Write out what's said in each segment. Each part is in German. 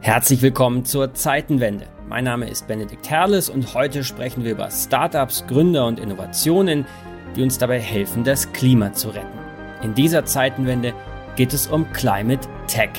Herzlich willkommen zur Zeitenwende. Mein Name ist Benedikt Herles und heute sprechen wir über Startups, Gründer und Innovationen, die uns dabei helfen, das Klima zu retten. In dieser Zeitenwende geht es um Climate Tech.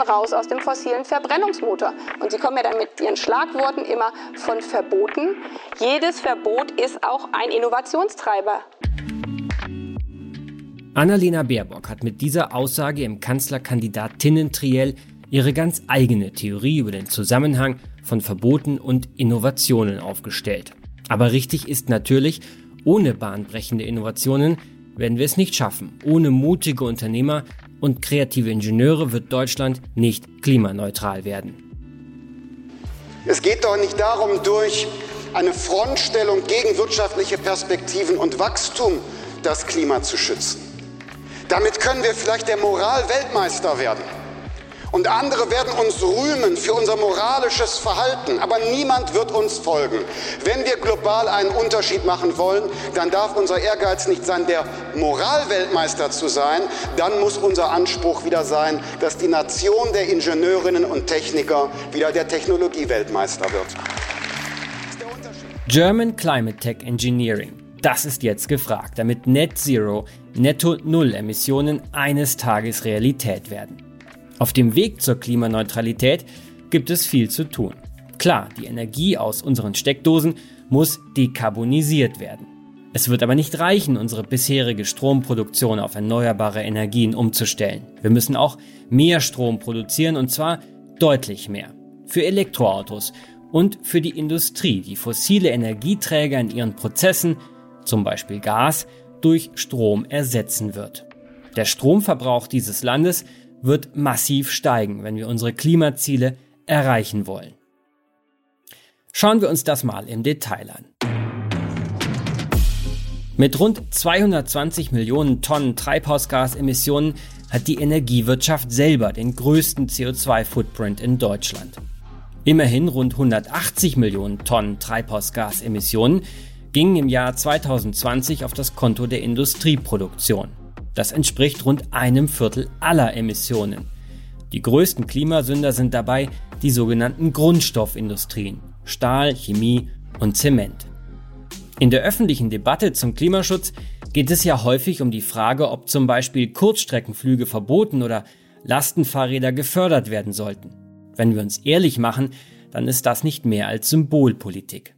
Müssen raus aus dem fossilen Verbrennungsmotor. Und Sie kommen ja dann mit Ihren Schlagworten immer von Verboten. Jedes Verbot ist auch ein Innovationstreiber. Annalena Baerbock hat mit dieser Aussage im Kanzlerkandidatinnen-Triell ihre ganz eigene Theorie über den Zusammenhang von Verboten und Innovationen aufgestellt. Aber richtig ist natürlich, ohne bahnbrechende Innovationen werden wir es nicht schaffen. Ohne mutige Unternehmer und kreative Ingenieure wird Deutschland nicht klimaneutral werden. Es geht doch nicht darum, durch eine Frontstellung gegen wirtschaftliche Perspektiven und Wachstum das Klima zu schützen. Damit können wir vielleicht der Moral-Weltmeister werden. Und andere werden uns rühmen für unser moralisches Verhalten, aber niemand wird uns folgen. Wenn wir global einen Unterschied machen wollen, dann darf unser Ehrgeiz nicht sein, der Moralweltmeister zu sein, dann muss unser Anspruch wieder sein, dass die Nation der Ingenieurinnen und Techniker wieder der Technologieweltmeister wird. German Climate Tech Engineering. Das ist jetzt gefragt, damit Net Zero, Netto Null Emissionen eines Tages Realität werden. Auf dem Weg zur Klimaneutralität gibt es viel zu tun. Klar, die Energie aus unseren Steckdosen muss dekarbonisiert werden. Es wird aber nicht reichen, unsere bisherige Stromproduktion auf erneuerbare Energien umzustellen. Wir müssen auch mehr Strom produzieren und zwar deutlich mehr. Für Elektroautos und für die Industrie, die fossile Energieträger in ihren Prozessen, zum Beispiel Gas, durch Strom ersetzen wird. Der Stromverbrauch dieses Landes wird massiv steigen, wenn wir unsere Klimaziele erreichen wollen. Schauen wir uns das mal im Detail an. Mit rund 220 Millionen Tonnen Treibhausgasemissionen hat die Energiewirtschaft selber den größten CO2-Footprint in Deutschland. Immerhin rund 180 Millionen Tonnen Treibhausgasemissionen gingen im Jahr 2020 auf das Konto der Industrieproduktion. Das entspricht rund einem Viertel aller Emissionen. Die größten Klimasünder sind dabei die sogenannten Grundstoffindustrien Stahl, Chemie und Zement. In der öffentlichen Debatte zum Klimaschutz geht es ja häufig um die Frage, ob zum Beispiel Kurzstreckenflüge verboten oder Lastenfahrräder gefördert werden sollten. Wenn wir uns ehrlich machen, dann ist das nicht mehr als Symbolpolitik.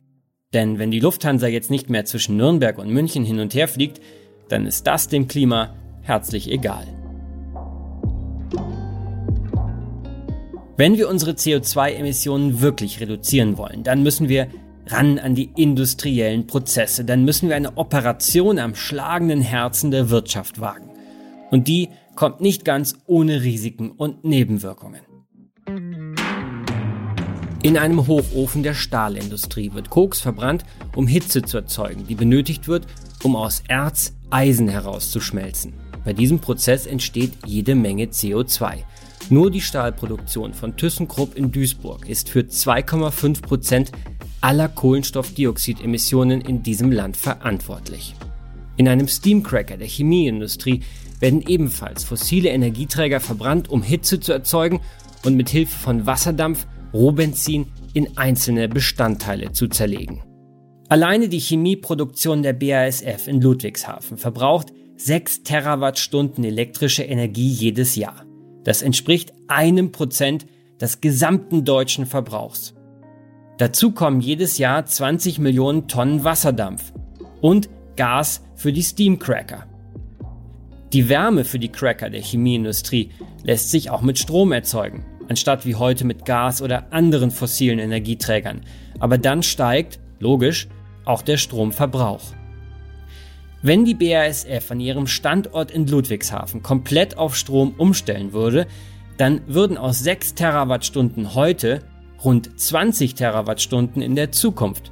Denn wenn die Lufthansa jetzt nicht mehr zwischen Nürnberg und München hin und her fliegt, dann ist das dem Klima herzlich egal. Wenn wir unsere CO2-Emissionen wirklich reduzieren wollen, dann müssen wir ran an die industriellen Prozesse, dann müssen wir eine Operation am schlagenden Herzen der Wirtschaft wagen. Und die kommt nicht ganz ohne Risiken und Nebenwirkungen. In einem Hochofen der Stahlindustrie wird Koks verbrannt, um Hitze zu erzeugen, die benötigt wird, um aus Erz Eisen herauszuschmelzen. Bei diesem Prozess entsteht jede Menge CO2. Nur die Stahlproduktion von ThyssenKrupp in Duisburg ist für 2,5 Prozent aller Kohlenstoffdioxidemissionen in diesem Land verantwortlich. In einem Steamcracker der Chemieindustrie werden ebenfalls fossile Energieträger verbrannt, um Hitze zu erzeugen und mit Hilfe von Wasserdampf Rohbenzin in einzelne Bestandteile zu zerlegen. Alleine die Chemieproduktion der BASF in Ludwigshafen verbraucht 6 Terawattstunden elektrische Energie jedes Jahr. Das entspricht einem Prozent des gesamten deutschen Verbrauchs. Dazu kommen jedes Jahr 20 Millionen Tonnen Wasserdampf und Gas für die Steamcracker. Die Wärme für die Cracker der Chemieindustrie lässt sich auch mit Strom erzeugen, anstatt wie heute mit Gas oder anderen fossilen Energieträgern. Aber dann steigt, logisch, auch der Stromverbrauch. Wenn die BASF an ihrem Standort in Ludwigshafen komplett auf Strom umstellen würde, dann würden aus 6 Terawattstunden heute rund 20 Terawattstunden in der Zukunft.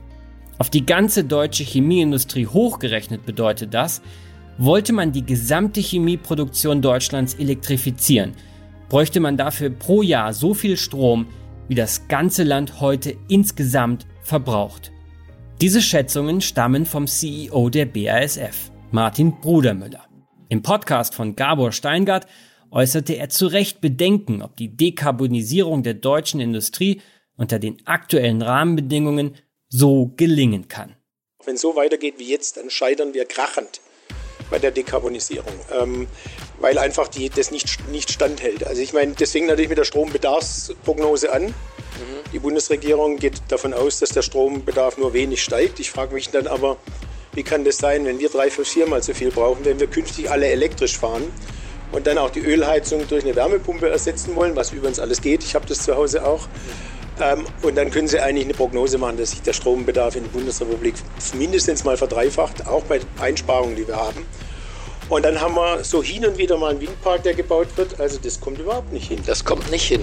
Auf die ganze deutsche Chemieindustrie hochgerechnet bedeutet das, wollte man die gesamte Chemieproduktion Deutschlands elektrifizieren, bräuchte man dafür pro Jahr so viel Strom, wie das ganze Land heute insgesamt verbraucht. Diese Schätzungen stammen vom CEO der BASF, Martin Brudermüller. Im Podcast von Gabor Steingart äußerte er zu Recht Bedenken, ob die Dekarbonisierung der deutschen Industrie unter den aktuellen Rahmenbedingungen so gelingen kann. Wenn es so weitergeht wie jetzt, dann scheitern wir krachend bei der Dekarbonisierung, ähm, weil einfach die, das nicht, nicht standhält. Also ich meine, fängt natürlich mit der Strombedarfsprognose an. Die Bundesregierung geht davon aus, dass der Strombedarf nur wenig steigt. Ich frage mich dann aber, wie kann das sein, wenn wir drei, fünf, viermal so viel brauchen, wenn wir künftig alle elektrisch fahren und dann auch die Ölheizung durch eine Wärmepumpe ersetzen wollen, was übrigens alles geht. Ich habe das zu Hause auch. Ähm, und dann können Sie eigentlich eine Prognose machen, dass sich der Strombedarf in der Bundesrepublik mindestens mal verdreifacht, auch bei Einsparungen, die wir haben. Und dann haben wir so hin und wieder mal einen Windpark, der gebaut wird. Also das kommt überhaupt nicht hin. Das kommt nicht hin.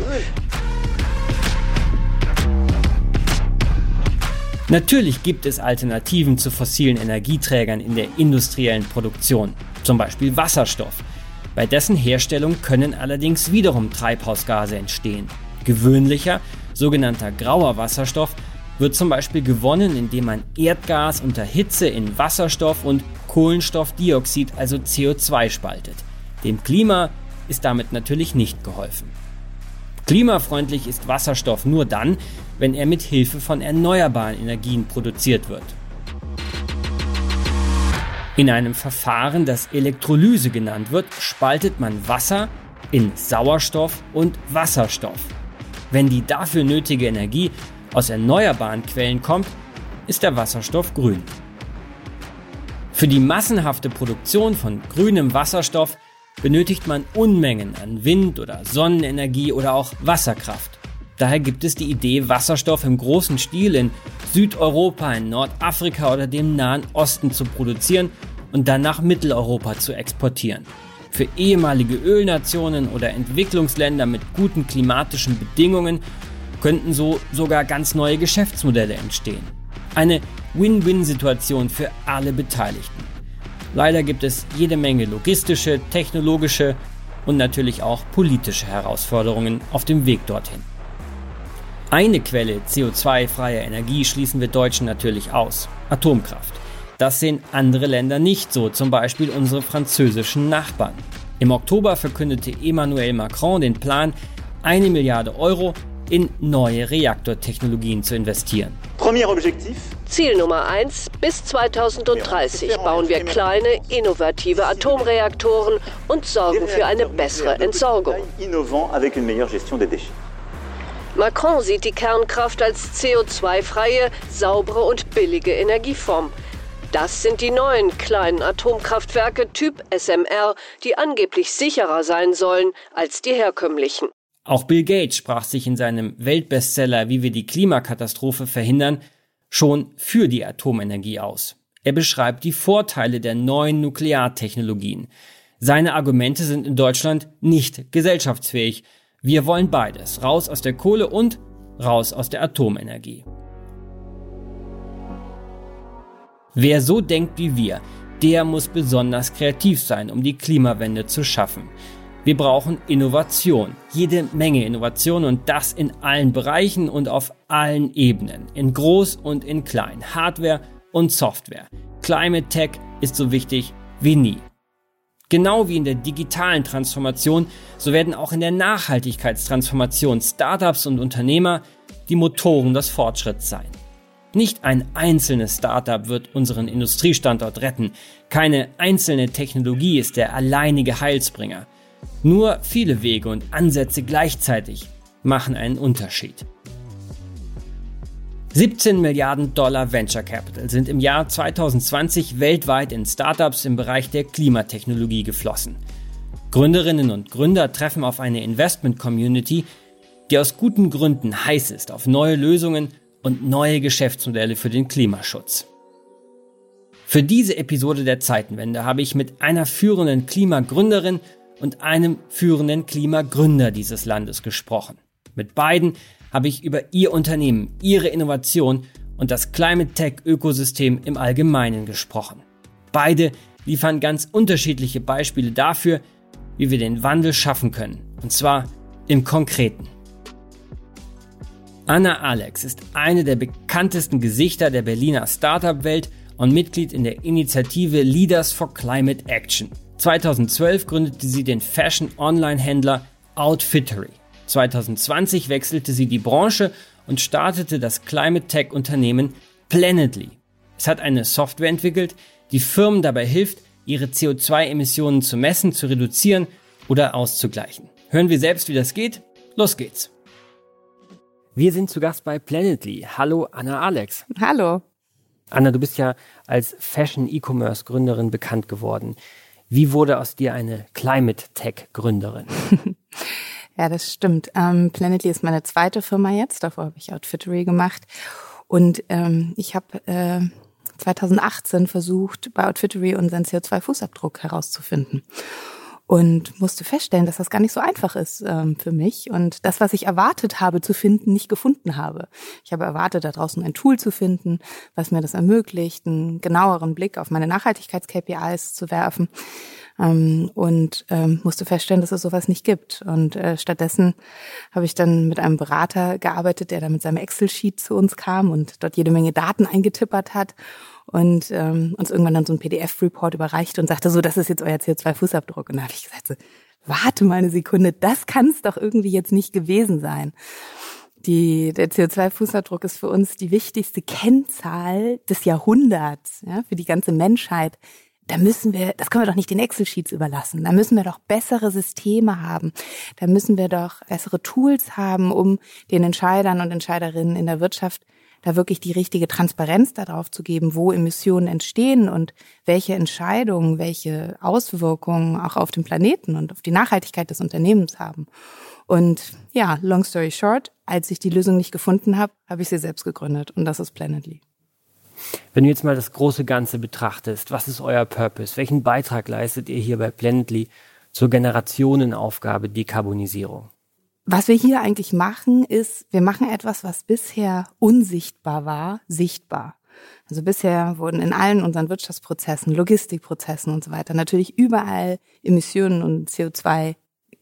Natürlich gibt es Alternativen zu fossilen Energieträgern in der industriellen Produktion, zum Beispiel Wasserstoff. Bei dessen Herstellung können allerdings wiederum Treibhausgase entstehen. Gewöhnlicher, sogenannter grauer Wasserstoff wird zum Beispiel gewonnen, indem man Erdgas unter Hitze in Wasserstoff und Kohlenstoffdioxid, also CO2, spaltet. Dem Klima ist damit natürlich nicht geholfen. Klimafreundlich ist Wasserstoff nur dann, wenn er mit Hilfe von erneuerbaren Energien produziert wird. In einem Verfahren, das Elektrolyse genannt wird, spaltet man Wasser in Sauerstoff und Wasserstoff. Wenn die dafür nötige Energie aus erneuerbaren Quellen kommt, ist der Wasserstoff grün. Für die massenhafte Produktion von grünem Wasserstoff benötigt man Unmengen an Wind- oder Sonnenenergie oder auch Wasserkraft. Daher gibt es die Idee, Wasserstoff im großen Stil in Südeuropa, in Nordafrika oder dem Nahen Osten zu produzieren und dann nach Mitteleuropa zu exportieren. Für ehemalige Ölnationen oder Entwicklungsländer mit guten klimatischen Bedingungen könnten so sogar ganz neue Geschäftsmodelle entstehen. Eine Win-Win-Situation für alle Beteiligten. Leider gibt es jede Menge logistische, technologische und natürlich auch politische Herausforderungen auf dem Weg dorthin. Eine Quelle CO2-freier Energie schließen wir Deutschen natürlich aus. Atomkraft. Das sehen andere Länder nicht so, zum Beispiel unsere französischen Nachbarn. Im Oktober verkündete Emmanuel Macron den Plan, eine Milliarde Euro in neue Reaktortechnologien zu investieren. Ziel Nummer 1. Bis 2030 bauen wir kleine, innovative Atomreaktoren und sorgen für eine bessere Entsorgung. Macron sieht die Kernkraft als CO2-freie, saubere und billige Energieform. Das sind die neuen kleinen Atomkraftwerke Typ SMR, die angeblich sicherer sein sollen als die herkömmlichen. Auch Bill Gates sprach sich in seinem Weltbestseller Wie wir die Klimakatastrophe verhindern schon für die Atomenergie aus. Er beschreibt die Vorteile der neuen Nukleartechnologien. Seine Argumente sind in Deutschland nicht gesellschaftsfähig. Wir wollen beides, raus aus der Kohle und raus aus der Atomenergie. Wer so denkt wie wir, der muss besonders kreativ sein, um die Klimawende zu schaffen. Wir brauchen Innovation, jede Menge Innovation und das in allen Bereichen und auf allen Ebenen, in groß und in klein, Hardware und Software. Climate Tech ist so wichtig wie nie. Genau wie in der digitalen Transformation, so werden auch in der Nachhaltigkeitstransformation Startups und Unternehmer die Motoren des Fortschritts sein. Nicht ein einzelnes Startup wird unseren Industriestandort retten. Keine einzelne Technologie ist der alleinige Heilsbringer. Nur viele Wege und Ansätze gleichzeitig machen einen Unterschied. 17 Milliarden Dollar Venture Capital sind im Jahr 2020 weltweit in Startups im Bereich der Klimatechnologie geflossen. Gründerinnen und Gründer treffen auf eine Investment Community, die aus guten Gründen heiß ist auf neue Lösungen und neue Geschäftsmodelle für den Klimaschutz. Für diese Episode der Zeitenwende habe ich mit einer führenden Klimagründerin und einem führenden Klimagründer dieses Landes gesprochen. Mit beiden habe ich über Ihr Unternehmen, Ihre Innovation und das Climate Tech Ökosystem im Allgemeinen gesprochen. Beide liefern ganz unterschiedliche Beispiele dafür, wie wir den Wandel schaffen können. Und zwar im Konkreten. Anna Alex ist eine der bekanntesten Gesichter der Berliner Startup-Welt und Mitglied in der Initiative Leaders for Climate Action. 2012 gründete sie den Fashion-Online-Händler Outfittery. 2020 wechselte sie die Branche und startete das Climate Tech Unternehmen Planetly. Es hat eine Software entwickelt, die Firmen dabei hilft, ihre CO2-Emissionen zu messen, zu reduzieren oder auszugleichen. Hören wir selbst, wie das geht? Los geht's! Wir sind zu Gast bei Planetly. Hallo Anna Alex. Hallo. Anna, du bist ja als Fashion E-Commerce Gründerin bekannt geworden. Wie wurde aus dir eine Climate Tech Gründerin? ja, das stimmt. Ähm, Planetly ist meine zweite Firma jetzt. Davor habe ich Outfittery gemacht. Und ähm, ich habe äh, 2018 versucht, bei Outfittery unseren CO2-Fußabdruck herauszufinden und musste feststellen, dass das gar nicht so einfach ist ähm, für mich und das, was ich erwartet habe zu finden, nicht gefunden habe. Ich habe erwartet, da draußen ein Tool zu finden, was mir das ermöglicht, einen genaueren Blick auf meine Nachhaltigkeits-KPIs zu werfen ähm, und ähm, musste feststellen, dass es sowas nicht gibt. Und äh, stattdessen habe ich dann mit einem Berater gearbeitet, der da mit seinem Excel-Sheet zu uns kam und dort jede Menge Daten eingetippert hat und ähm, uns irgendwann dann so ein PDF-Report überreicht und sagte so, das ist jetzt euer CO2-Fußabdruck. Und da habe ich gesagt, so, warte mal eine Sekunde, das kann es doch irgendwie jetzt nicht gewesen sein. Die, der CO2-Fußabdruck ist für uns die wichtigste Kennzahl des Jahrhunderts, ja, für die ganze Menschheit. Da müssen wir, das können wir doch nicht den Excel-Sheets überlassen. Da müssen wir doch bessere Systeme haben. Da müssen wir doch bessere Tools haben, um den Entscheidern und Entscheiderinnen in der Wirtschaft da wirklich die richtige Transparenz darauf zu geben, wo Emissionen entstehen und welche Entscheidungen, welche Auswirkungen auch auf den Planeten und auf die Nachhaltigkeit des Unternehmens haben. Und ja, long story short, als ich die Lösung nicht gefunden habe, habe ich sie selbst gegründet und das ist Planetly. Wenn du jetzt mal das große Ganze betrachtest, was ist euer Purpose? Welchen Beitrag leistet ihr hier bei Planetly zur Generationenaufgabe Dekarbonisierung? Was wir hier eigentlich machen, ist, wir machen etwas, was bisher unsichtbar war, sichtbar. Also bisher wurden in allen unseren Wirtschaftsprozessen, Logistikprozessen und so weiter natürlich überall Emissionen und CO2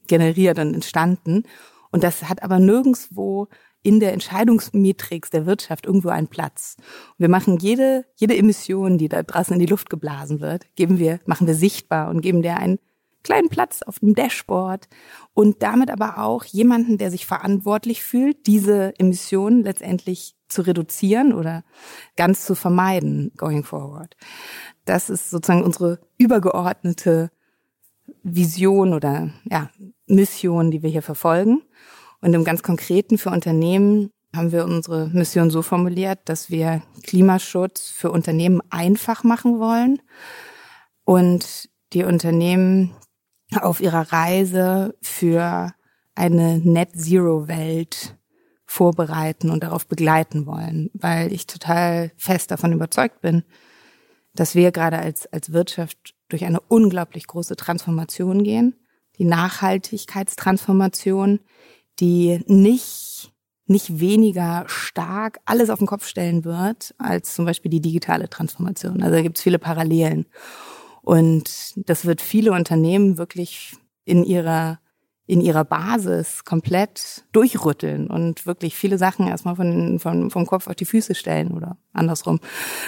generiert und entstanden. Und das hat aber nirgendswo in der Entscheidungsmatrix der Wirtschaft irgendwo einen Platz. Und wir machen jede, jede Emission, die da draußen in die Luft geblasen wird, geben wir, machen wir sichtbar und geben der einen kleinen Platz auf dem Dashboard und damit aber auch jemanden, der sich verantwortlich fühlt, diese Emissionen letztendlich zu reduzieren oder ganz zu vermeiden going forward. Das ist sozusagen unsere übergeordnete Vision oder ja, Mission, die wir hier verfolgen. Und im ganz Konkreten für Unternehmen haben wir unsere Mission so formuliert, dass wir Klimaschutz für Unternehmen einfach machen wollen und die Unternehmen auf ihrer Reise für eine Net-Zero-Welt vorbereiten und darauf begleiten wollen, weil ich total fest davon überzeugt bin, dass wir gerade als, als Wirtschaft durch eine unglaublich große Transformation gehen, die Nachhaltigkeitstransformation, die nicht, nicht weniger stark alles auf den Kopf stellen wird als zum Beispiel die digitale Transformation. Also da gibt es viele Parallelen. Und das wird viele Unternehmen wirklich in ihrer in ihrer Basis komplett durchrütteln und wirklich viele Sachen erstmal von, von, vom Kopf auf die Füße stellen oder andersrum.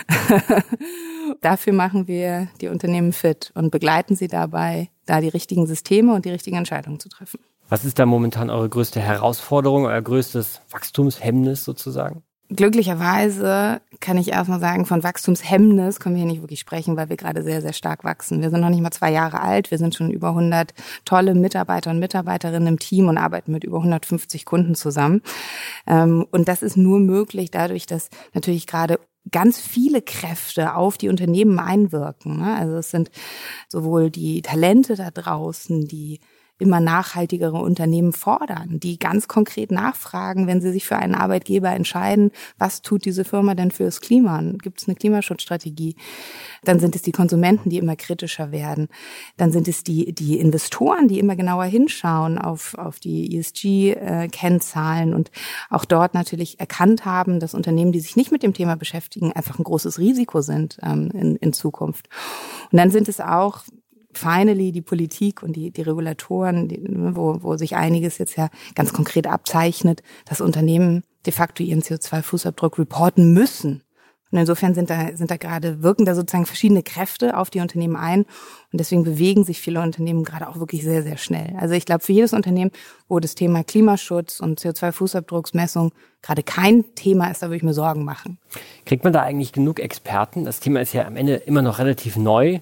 Dafür machen wir die Unternehmen fit und begleiten sie dabei, da die richtigen Systeme und die richtigen Entscheidungen zu treffen. Was ist da momentan eure größte Herausforderung, euer größtes Wachstumshemmnis sozusagen? glücklicherweise kann ich erstmal sagen, von Wachstumshemmnis können wir hier nicht wirklich sprechen, weil wir gerade sehr, sehr stark wachsen. Wir sind noch nicht mal zwei Jahre alt. Wir sind schon über 100 tolle Mitarbeiter und Mitarbeiterinnen im Team und arbeiten mit über 150 Kunden zusammen. Ähm, und das ist nur möglich dadurch, dass natürlich gerade ganz viele Kräfte auf die Unternehmen einwirken. Ne? Also es sind sowohl die Talente da draußen, die immer nachhaltigere Unternehmen fordern, die ganz konkret nachfragen, wenn sie sich für einen Arbeitgeber entscheiden, was tut diese Firma denn fürs Klima? Gibt es eine Klimaschutzstrategie? Dann sind es die Konsumenten, die immer kritischer werden. Dann sind es die, die Investoren, die immer genauer hinschauen auf, auf die ESG-Kennzahlen und auch dort natürlich erkannt haben, dass Unternehmen, die sich nicht mit dem Thema beschäftigen, einfach ein großes Risiko sind ähm, in, in Zukunft. Und dann sind es auch finally die Politik und die, die Regulatoren, die, wo, wo sich einiges jetzt ja ganz konkret abzeichnet, dass Unternehmen de facto ihren CO2-Fußabdruck reporten müssen. Und insofern sind da, sind da gerade, wirken da sozusagen verschiedene Kräfte auf die Unternehmen ein. Und deswegen bewegen sich viele Unternehmen gerade auch wirklich sehr, sehr schnell. Also ich glaube, für jedes Unternehmen, wo das Thema Klimaschutz und CO2-Fußabdrucksmessung gerade kein Thema ist, da würde ich mir Sorgen machen. Kriegt man da eigentlich genug Experten? Das Thema ist ja am Ende immer noch relativ neu.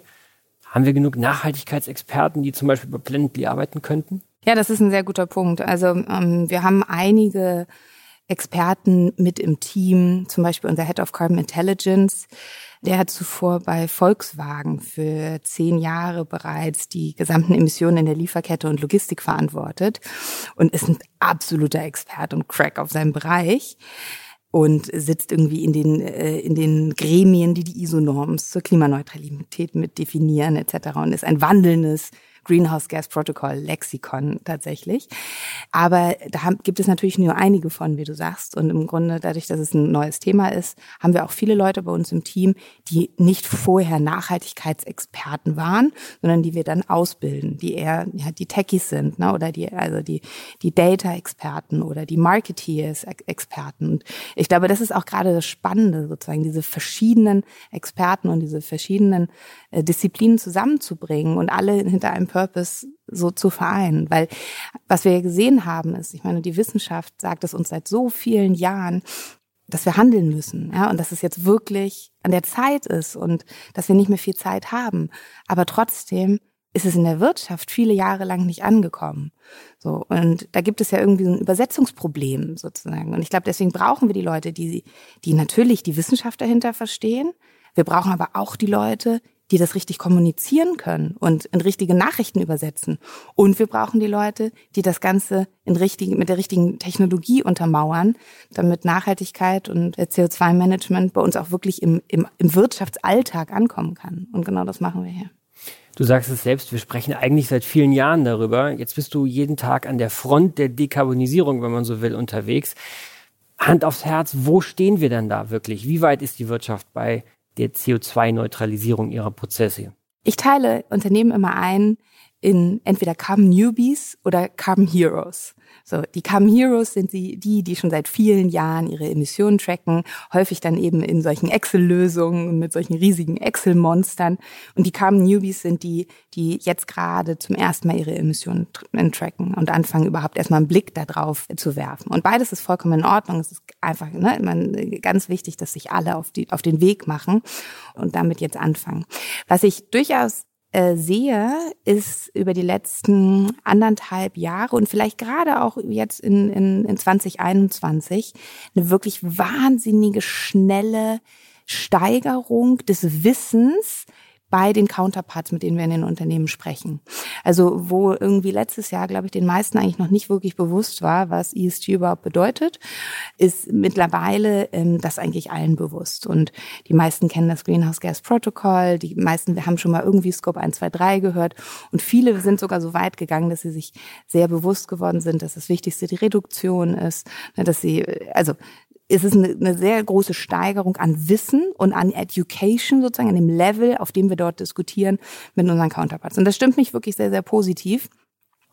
Haben wir genug Nachhaltigkeitsexperten, die zum Beispiel bei Plantly arbeiten könnten? Ja, das ist ein sehr guter Punkt. Also ähm, wir haben einige Experten mit im Team, zum Beispiel unser Head of Carbon Intelligence. Der hat zuvor bei Volkswagen für zehn Jahre bereits die gesamten Emissionen in der Lieferkette und Logistik verantwortet und ist ein absoluter Experte und Crack auf seinem Bereich und sitzt irgendwie in den, äh, in den Gremien, die die ISO-Norms zur Klimaneutralität mit definieren etc. und ist ein wandelndes Greenhouse Gas Protocol Lexikon tatsächlich. Aber da gibt es natürlich nur einige von, wie du sagst. Und im Grunde, dadurch, dass es ein neues Thema ist, haben wir auch viele Leute bei uns im Team, die nicht vorher Nachhaltigkeitsexperten waren, sondern die wir dann ausbilden, die eher ja, die Techies sind, ne? oder die, also die, die Data-Experten oder die Marketeers-Experten. Und ich glaube, das ist auch gerade das Spannende, sozusagen, diese verschiedenen Experten und diese verschiedenen äh, Disziplinen zusammenzubringen und alle hinter einem Purpose so zu vereinen. Weil was wir gesehen haben ist, ich meine, die Wissenschaft sagt es uns seit so vielen Jahren, dass wir handeln müssen, ja, und dass es jetzt wirklich an der Zeit ist und dass wir nicht mehr viel Zeit haben. Aber trotzdem ist es in der Wirtschaft viele Jahre lang nicht angekommen. So und da gibt es ja irgendwie so ein Übersetzungsproblem sozusagen. Und ich glaube, deswegen brauchen wir die Leute, die die natürlich die Wissenschaft dahinter verstehen. Wir brauchen aber auch die Leute, die das richtig kommunizieren können und in richtige Nachrichten übersetzen. Und wir brauchen die Leute, die das Ganze in richtigen, mit der richtigen Technologie untermauern, damit Nachhaltigkeit und CO2-Management bei uns auch wirklich im, im, im Wirtschaftsalltag ankommen kann. Und genau das machen wir hier. Du sagst es selbst, wir sprechen eigentlich seit vielen Jahren darüber. Jetzt bist du jeden Tag an der Front der Dekarbonisierung, wenn man so will, unterwegs. Hand aufs Herz, wo stehen wir denn da wirklich? Wie weit ist die Wirtschaft bei der CO2-Neutralisierung ihrer Prozesse? Ich teile Unternehmen immer ein in entweder Carbon Newbies oder Carbon Heroes. So, die Carbon Heroes sind die, die, die schon seit vielen Jahren ihre Emissionen tracken, häufig dann eben in solchen Excel-Lösungen und mit solchen riesigen Excel-Monstern. Und die Carbon Newbies sind die, die jetzt gerade zum ersten Mal ihre Emissionen tracken und anfangen überhaupt erstmal einen Blick darauf zu werfen. Und beides ist vollkommen in Ordnung. Es ist einfach ne, man, ganz wichtig, dass sich alle auf, die, auf den Weg machen und damit jetzt anfangen. Was ich durchaus äh, sehe, ist über die letzten anderthalb Jahre und vielleicht gerade auch jetzt in, in, in 2021 eine wirklich wahnsinnige schnelle Steigerung des Wissens bei den Counterparts, mit denen wir in den Unternehmen sprechen. Also wo irgendwie letztes Jahr, glaube ich, den meisten eigentlich noch nicht wirklich bewusst war, was ESG überhaupt bedeutet, ist mittlerweile ähm, das eigentlich allen bewusst. Und die meisten kennen das Greenhouse Gas Protocol, die meisten wir haben schon mal irgendwie Scope 1, 2, 3 gehört und viele sind sogar so weit gegangen, dass sie sich sehr bewusst geworden sind, dass das Wichtigste die Reduktion ist, ne, dass sie, also ist es eine, eine sehr große Steigerung an Wissen und an Education sozusagen, an dem Level, auf dem wir dort diskutieren mit unseren Counterparts. Und das stimmt mich wirklich sehr, sehr positiv.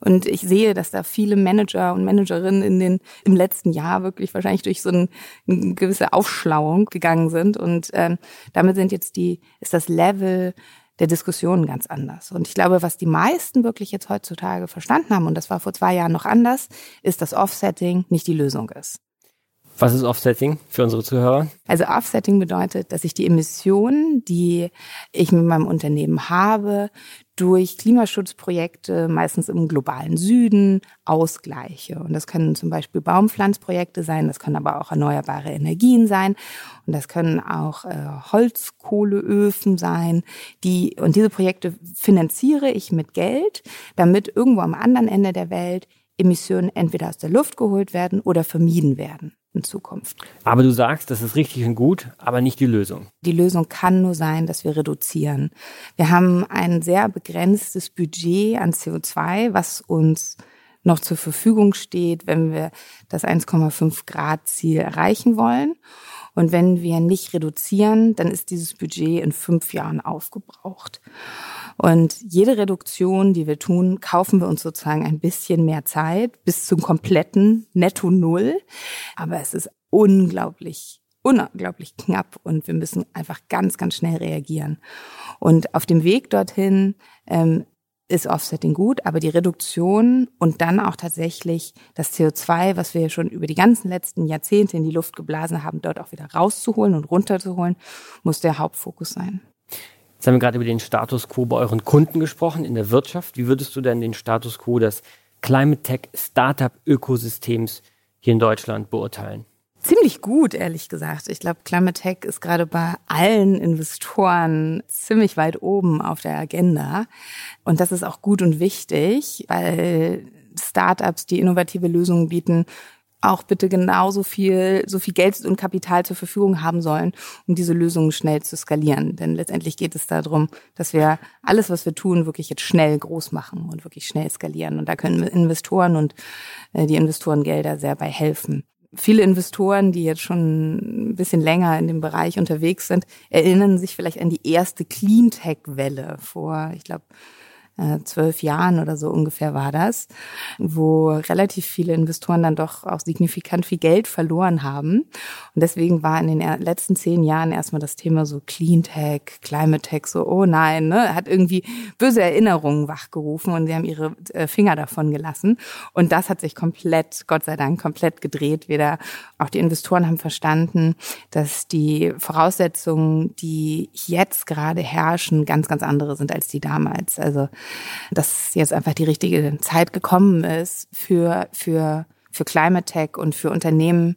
Und ich sehe, dass da viele Manager und Managerinnen in den, im letzten Jahr wirklich wahrscheinlich durch so ein, eine gewisse Aufschlauung gegangen sind. Und ähm, damit sind jetzt die, ist das Level der Diskussionen ganz anders. Und ich glaube, was die meisten wirklich jetzt heutzutage verstanden haben, und das war vor zwei Jahren noch anders, ist, dass Offsetting nicht die Lösung ist. Was ist Offsetting für unsere Zuhörer? Also Offsetting bedeutet, dass ich die Emissionen, die ich mit meinem Unternehmen habe, durch Klimaschutzprojekte, meistens im globalen Süden, ausgleiche. Und das können zum Beispiel Baumpflanzprojekte sein, das können aber auch erneuerbare Energien sein und das können auch äh, Holzkohleöfen sein. Die, und diese Projekte finanziere ich mit Geld, damit irgendwo am anderen Ende der Welt Emissionen entweder aus der Luft geholt werden oder vermieden werden in Zukunft. Aber du sagst, das ist richtig und gut, aber nicht die Lösung. Die Lösung kann nur sein, dass wir reduzieren. Wir haben ein sehr begrenztes Budget an CO2, was uns noch zur Verfügung steht, wenn wir das 1,5 Grad Ziel erreichen wollen. Und wenn wir nicht reduzieren, dann ist dieses Budget in fünf Jahren aufgebraucht. Und jede Reduktion, die wir tun, kaufen wir uns sozusagen ein bisschen mehr Zeit bis zum kompletten Netto Null. Aber es ist unglaublich unglaublich knapp und wir müssen einfach ganz, ganz schnell reagieren. Und auf dem Weg dorthin ähm, ist Offsetting gut, aber die Reduktion und dann auch tatsächlich das CO2, was wir schon über die ganzen letzten Jahrzehnte in die Luft geblasen haben, dort auch wieder rauszuholen und runterzuholen, muss der Hauptfokus sein. Jetzt haben wir gerade über den Status quo bei euren Kunden gesprochen in der Wirtschaft. Wie würdest du denn den Status quo des Climate Tech Startup Ökosystems hier in Deutschland beurteilen? Ziemlich gut, ehrlich gesagt. Ich glaube, Climate Tech ist gerade bei allen Investoren ziemlich weit oben auf der Agenda. Und das ist auch gut und wichtig, weil Startups, die innovative Lösungen bieten, auch bitte genauso viel, so viel Geld und Kapital zur Verfügung haben sollen, um diese Lösungen schnell zu skalieren. Denn letztendlich geht es darum, dass wir alles, was wir tun, wirklich jetzt schnell groß machen und wirklich schnell skalieren. Und da können Investoren und äh, die Investorengelder sehr bei helfen. Viele Investoren, die jetzt schon ein bisschen länger in dem Bereich unterwegs sind, erinnern sich vielleicht an die erste Cleantech-Welle vor, ich glaube, zwölf Jahren oder so ungefähr war das, wo relativ viele Investoren dann doch auch signifikant viel Geld verloren haben. Und deswegen war in den letzten zehn Jahren erstmal das Thema so Clean Tech, Climate Tech, so, oh nein, ne, hat irgendwie böse Erinnerungen wachgerufen und sie haben ihre äh, Finger davon gelassen. Und das hat sich komplett, Gott sei Dank, komplett gedreht. Wieder auch die Investoren haben verstanden, dass die Voraussetzungen, die jetzt gerade herrschen, ganz, ganz andere sind als die damals. Also dass jetzt einfach die richtige Zeit gekommen ist für, für, für Climate Tech und für Unternehmen,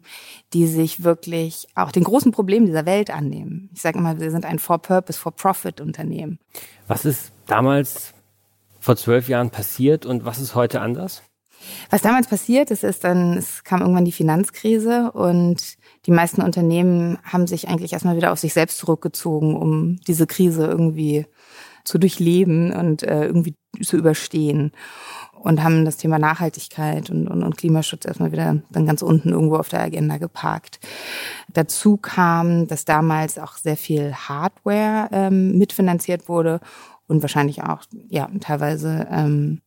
die sich wirklich auch den großen Problemen dieser Welt annehmen. Ich sage immer, wir sind ein For-Purpose, For-Profit-Unternehmen. Was ist damals vor zwölf Jahren passiert und was ist heute anders? Was damals passiert ist, ist dann, es kam irgendwann die Finanzkrise und die meisten Unternehmen haben sich eigentlich erstmal wieder auf sich selbst zurückgezogen, um diese Krise irgendwie zu durchleben und äh, irgendwie zu überstehen. Und haben das Thema Nachhaltigkeit und, und, und Klimaschutz erstmal wieder dann ganz unten irgendwo auf der Agenda geparkt. Dazu kam, dass damals auch sehr viel Hardware ähm, mitfinanziert wurde und wahrscheinlich auch ja teilweise ähm,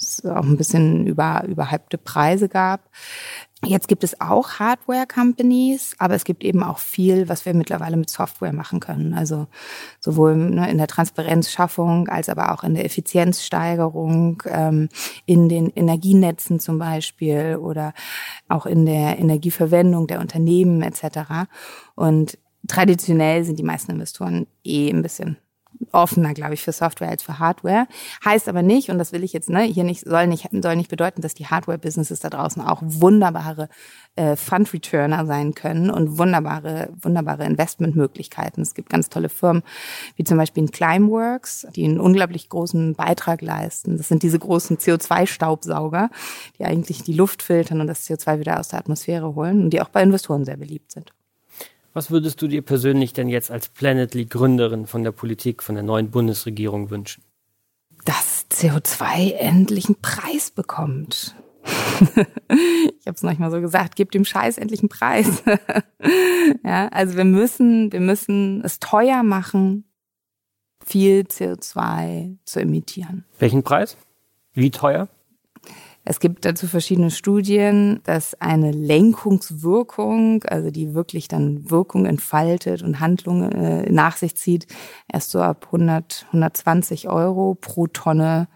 es auch ein bisschen über, überhypte Preise gab. Jetzt gibt es auch Hardware-Companies, aber es gibt eben auch viel, was wir mittlerweile mit Software machen können. Also sowohl ne, in der Transparenzschaffung als aber auch in der Effizienzsteigerung, ähm, in den Energienetzen zum Beispiel oder auch in der Energieverwendung der Unternehmen etc. Und traditionell sind die meisten Investoren eh ein bisschen offener, glaube ich, für Software als für Hardware. Heißt aber nicht, und das will ich jetzt ne, hier nicht, soll nicht, soll nicht bedeuten, dass die Hardware-Businesses da draußen auch wunderbare äh, Fund-Returner sein können und wunderbare, wunderbare Investmentmöglichkeiten. Es gibt ganz tolle Firmen, wie zum Beispiel in Climeworks, die einen unglaublich großen Beitrag leisten. Das sind diese großen CO2-Staubsauger, die eigentlich die Luft filtern und das CO2 wieder aus der Atmosphäre holen und die auch bei Investoren sehr beliebt sind. Was würdest du dir persönlich denn jetzt als Planetly Gründerin von der Politik, von der neuen Bundesregierung wünschen? Dass CO2 endlich einen Preis bekommt. ich habe es noch mal so gesagt, gebt dem Scheiß endlich einen Preis. ja, also wir müssen, wir müssen es teuer machen, viel CO2 zu emittieren. Welchen Preis? Wie teuer? Es gibt dazu verschiedene Studien, dass eine Lenkungswirkung, also die wirklich dann Wirkung entfaltet und Handlungen äh, nach sich zieht, erst so ab 100, 120 Euro pro Tonne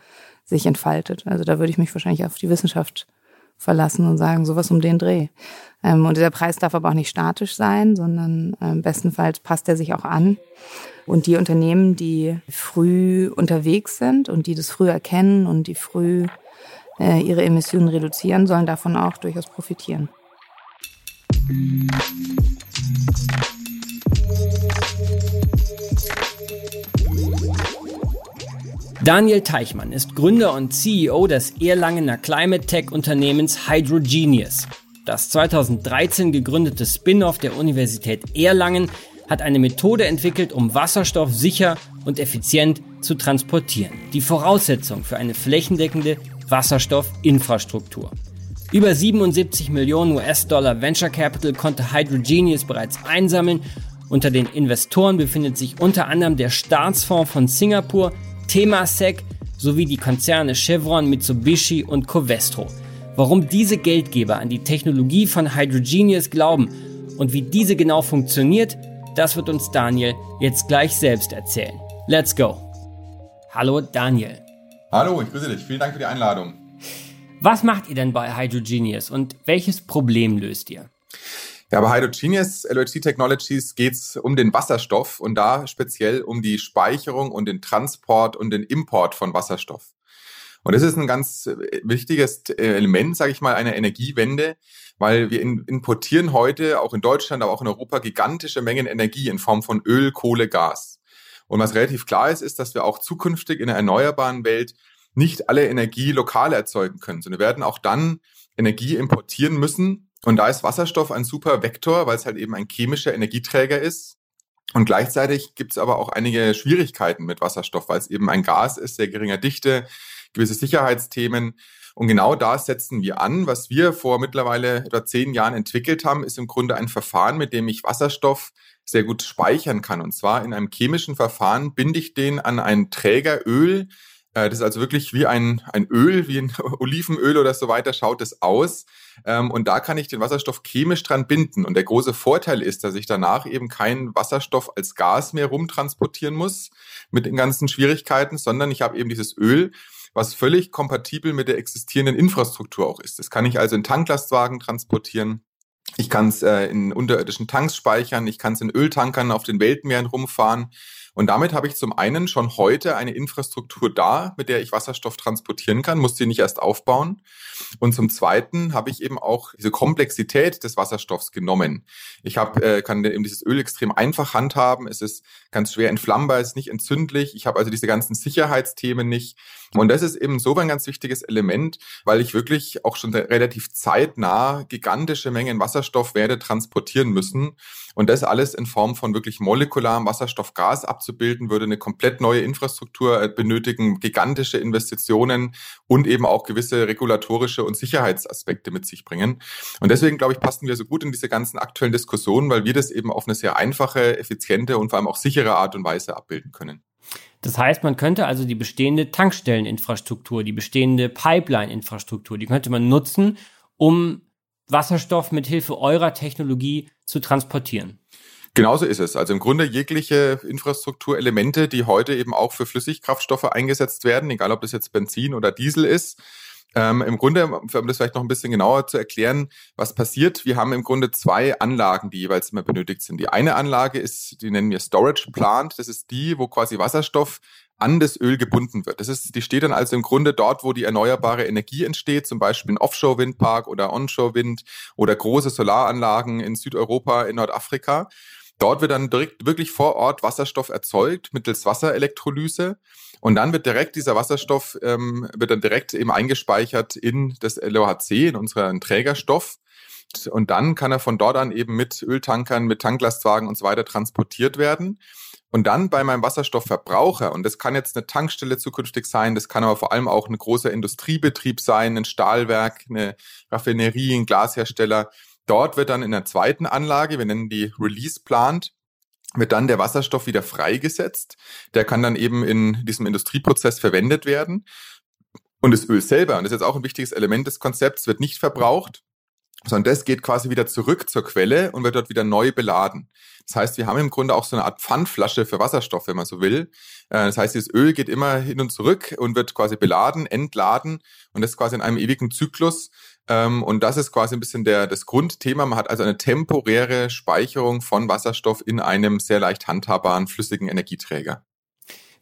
sich entfaltet. Also da würde ich mich wahrscheinlich auf die Wissenschaft verlassen und sagen, sowas um den Dreh. Ähm, und dieser Preis darf aber auch nicht statisch sein, sondern äh, bestenfalls passt er sich auch an. Und die Unternehmen, die früh unterwegs sind und die das früh erkennen und die früh äh, ihre Emissionen reduzieren, sollen davon auch durchaus profitieren. Daniel Teichmann ist Gründer und CEO des Erlangener Climate Tech Unternehmens Hydrogenius. Das 2013 gegründete Spin-off der Universität Erlangen hat eine Methode entwickelt, um Wasserstoff sicher und effizient zu transportieren. Die Voraussetzung für eine flächendeckende Wasserstoffinfrastruktur. Über 77 Millionen US-Dollar Venture Capital konnte Hydrogenius bereits einsammeln. Unter den Investoren befindet sich unter anderem der Staatsfonds von Singapur, Temasek sowie die Konzerne Chevron, Mitsubishi und Covestro. Warum diese Geldgeber an die Technologie von Hydrogenius glauben und wie diese genau funktioniert, das wird uns Daniel jetzt gleich selbst erzählen. Let's go. Hallo Daniel. Hallo, ich grüße dich. Vielen Dank für die Einladung. Was macht ihr denn bei Hydrogenius und welches Problem löst ihr? Ja, bei Hydrogenius LOHC Technologies geht es um den Wasserstoff und da speziell um die Speicherung und den Transport und den Import von Wasserstoff. Und das ist ein ganz wichtiges Element, sage ich mal, einer Energiewende, weil wir importieren heute auch in Deutschland, aber auch in Europa gigantische Mengen Energie in Form von Öl, Kohle, Gas. Und was relativ klar ist, ist, dass wir auch zukünftig in einer erneuerbaren Welt nicht alle Energie lokal erzeugen können, sondern wir werden auch dann Energie importieren müssen. Und da ist Wasserstoff ein super Vektor, weil es halt eben ein chemischer Energieträger ist. Und gleichzeitig gibt es aber auch einige Schwierigkeiten mit Wasserstoff, weil es eben ein Gas ist, sehr geringer Dichte, gewisse Sicherheitsthemen. Und genau da setzen wir an. Was wir vor mittlerweile etwa zehn Jahren entwickelt haben, ist im Grunde ein Verfahren, mit dem ich Wasserstoff sehr gut speichern kann. Und zwar in einem chemischen Verfahren binde ich den an einen Träger Öl, äh, das ist also wirklich wie ein, ein Öl, wie ein Olivenöl oder so weiter, schaut es aus. Ähm, und da kann ich den Wasserstoff chemisch dran binden. Und der große Vorteil ist, dass ich danach eben keinen Wasserstoff als Gas mehr rumtransportieren muss mit den ganzen Schwierigkeiten, sondern ich habe eben dieses Öl, was völlig kompatibel mit der existierenden Infrastruktur auch ist. Das kann ich also in Tanklastwagen transportieren. Ich kann es äh, in unterirdischen Tanks speichern, ich kann es in Öltankern auf den Weltmeeren rumfahren. Und damit habe ich zum einen schon heute eine Infrastruktur da, mit der ich Wasserstoff transportieren kann, muss sie nicht erst aufbauen. Und zum Zweiten habe ich eben auch diese Komplexität des Wasserstoffs genommen. Ich habe, äh, kann eben dieses Öl extrem einfach handhaben. Es ist ganz schwer entflammbar, es ist nicht entzündlich. Ich habe also diese ganzen Sicherheitsthemen nicht. Und das ist eben so ein ganz wichtiges Element, weil ich wirklich auch schon relativ zeitnah gigantische Mengen Wasserstoff werde transportieren müssen. Und das alles in Form von wirklich molekularem Wasserstoffgas abzubilden, würde eine komplett neue Infrastruktur äh, benötigen, gigantische Investitionen und eben auch gewisse regulatorische und Sicherheitsaspekte mit sich bringen. Und deswegen, glaube ich, passen wir so gut in diese ganzen aktuellen Diskussionen, weil wir das eben auf eine sehr einfache, effiziente und vor allem auch sichere Art und Weise abbilden können. Das heißt, man könnte also die bestehende Tankstelleninfrastruktur, die bestehende Pipeline-Infrastruktur, die könnte man nutzen, um Wasserstoff mit Hilfe eurer Technologie zu transportieren. Genauso ist es. Also im Grunde jegliche Infrastrukturelemente, die heute eben auch für Flüssigkraftstoffe eingesetzt werden, egal ob das jetzt Benzin oder Diesel ist. Ähm, Im Grunde, um das vielleicht noch ein bisschen genauer zu erklären, was passiert, wir haben im Grunde zwei Anlagen, die jeweils immer benötigt sind. Die eine Anlage ist, die nennen wir Storage Plant. Das ist die, wo quasi Wasserstoff an das Öl gebunden wird. Das ist, die steht dann also im Grunde dort, wo die erneuerbare Energie entsteht, zum Beispiel ein Offshore-Windpark oder Onshore-Wind oder große Solaranlagen in Südeuropa, in Nordafrika. Dort wird dann direkt wirklich vor Ort Wasserstoff erzeugt mittels Wasserelektrolyse und dann wird direkt dieser Wasserstoff ähm, wird dann direkt eben eingespeichert in das LOHC, in unseren Trägerstoff. Und dann kann er von dort an eben mit Öltankern, mit Tanklastwagen und so weiter transportiert werden. Und dann bei meinem Wasserstoffverbraucher, und das kann jetzt eine Tankstelle zukünftig sein, das kann aber vor allem auch ein großer Industriebetrieb sein, ein Stahlwerk, eine Raffinerie, ein Glashersteller. Dort wird dann in der zweiten Anlage, wir nennen die Release Plant, wird dann der Wasserstoff wieder freigesetzt. Der kann dann eben in diesem Industrieprozess verwendet werden. Und das Öl selber, und das ist jetzt auch ein wichtiges Element des Konzepts, wird nicht verbraucht, sondern das geht quasi wieder zurück zur Quelle und wird dort wieder neu beladen. Das heißt, wir haben im Grunde auch so eine Art Pfandflasche für Wasserstoff, wenn man so will. Äh, das heißt, dieses Öl geht immer hin und zurück und wird quasi beladen, entladen und das quasi in einem ewigen Zyklus Ähm, und das ist quasi ein bisschen der, das Grundthema. Man hat also eine temporäre Speicherung von Wasserstoff in einem sehr leicht handhabbaren flüssigen Energieträger.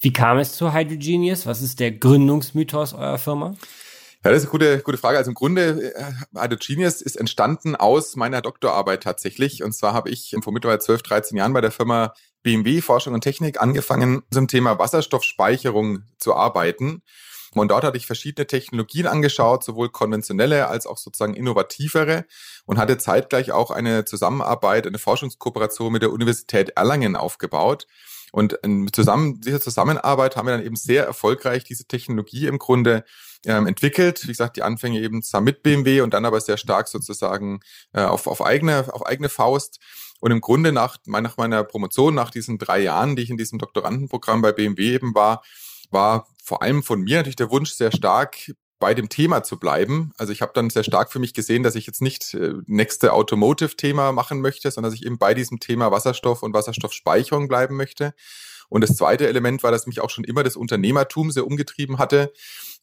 Wie kam es zu Hydrogenius? Was ist der Gründungsmythos eurer Firma? Ja, das ist eine gute, gute Frage. Also im Grunde, äh, Hydrogenius ist entstanden aus meiner Doktorarbeit tatsächlich. Und zwar habe ich vor mittlerweile 12, 13 Jahren bei der Firma BMW Forschung und Technik angefangen, zum Thema Wasserstoffspeicherung zu arbeiten. Und dort hatte ich verschiedene Technologien angeschaut, sowohl konventionelle als auch sozusagen innovativere und hatte zeitgleich auch eine Zusammenarbeit, eine Forschungskooperation mit der Universität Erlangen aufgebaut. Und zusammen, dieser Zusammenarbeit haben wir dann eben sehr erfolgreich diese Technologie im Grunde ähm, entwickelt. Wie gesagt, die Anfänge eben zwar mit BMW und dann aber sehr stark sozusagen äh, auf, auf, eigene, auf eigene Faust. Und im Grunde nach, nach meiner Promotion, nach diesen drei Jahren, die ich in diesem Doktorandenprogramm bei BMW eben war, war vor allem von mir natürlich der Wunsch sehr stark, bei dem Thema zu bleiben. Also ich habe dann sehr stark für mich gesehen, dass ich jetzt nicht äh, nächste Automotive-Thema machen möchte, sondern dass ich eben bei diesem Thema Wasserstoff und Wasserstoffspeicherung bleiben möchte. Und das zweite Element war, dass mich auch schon immer das Unternehmertum sehr umgetrieben hatte.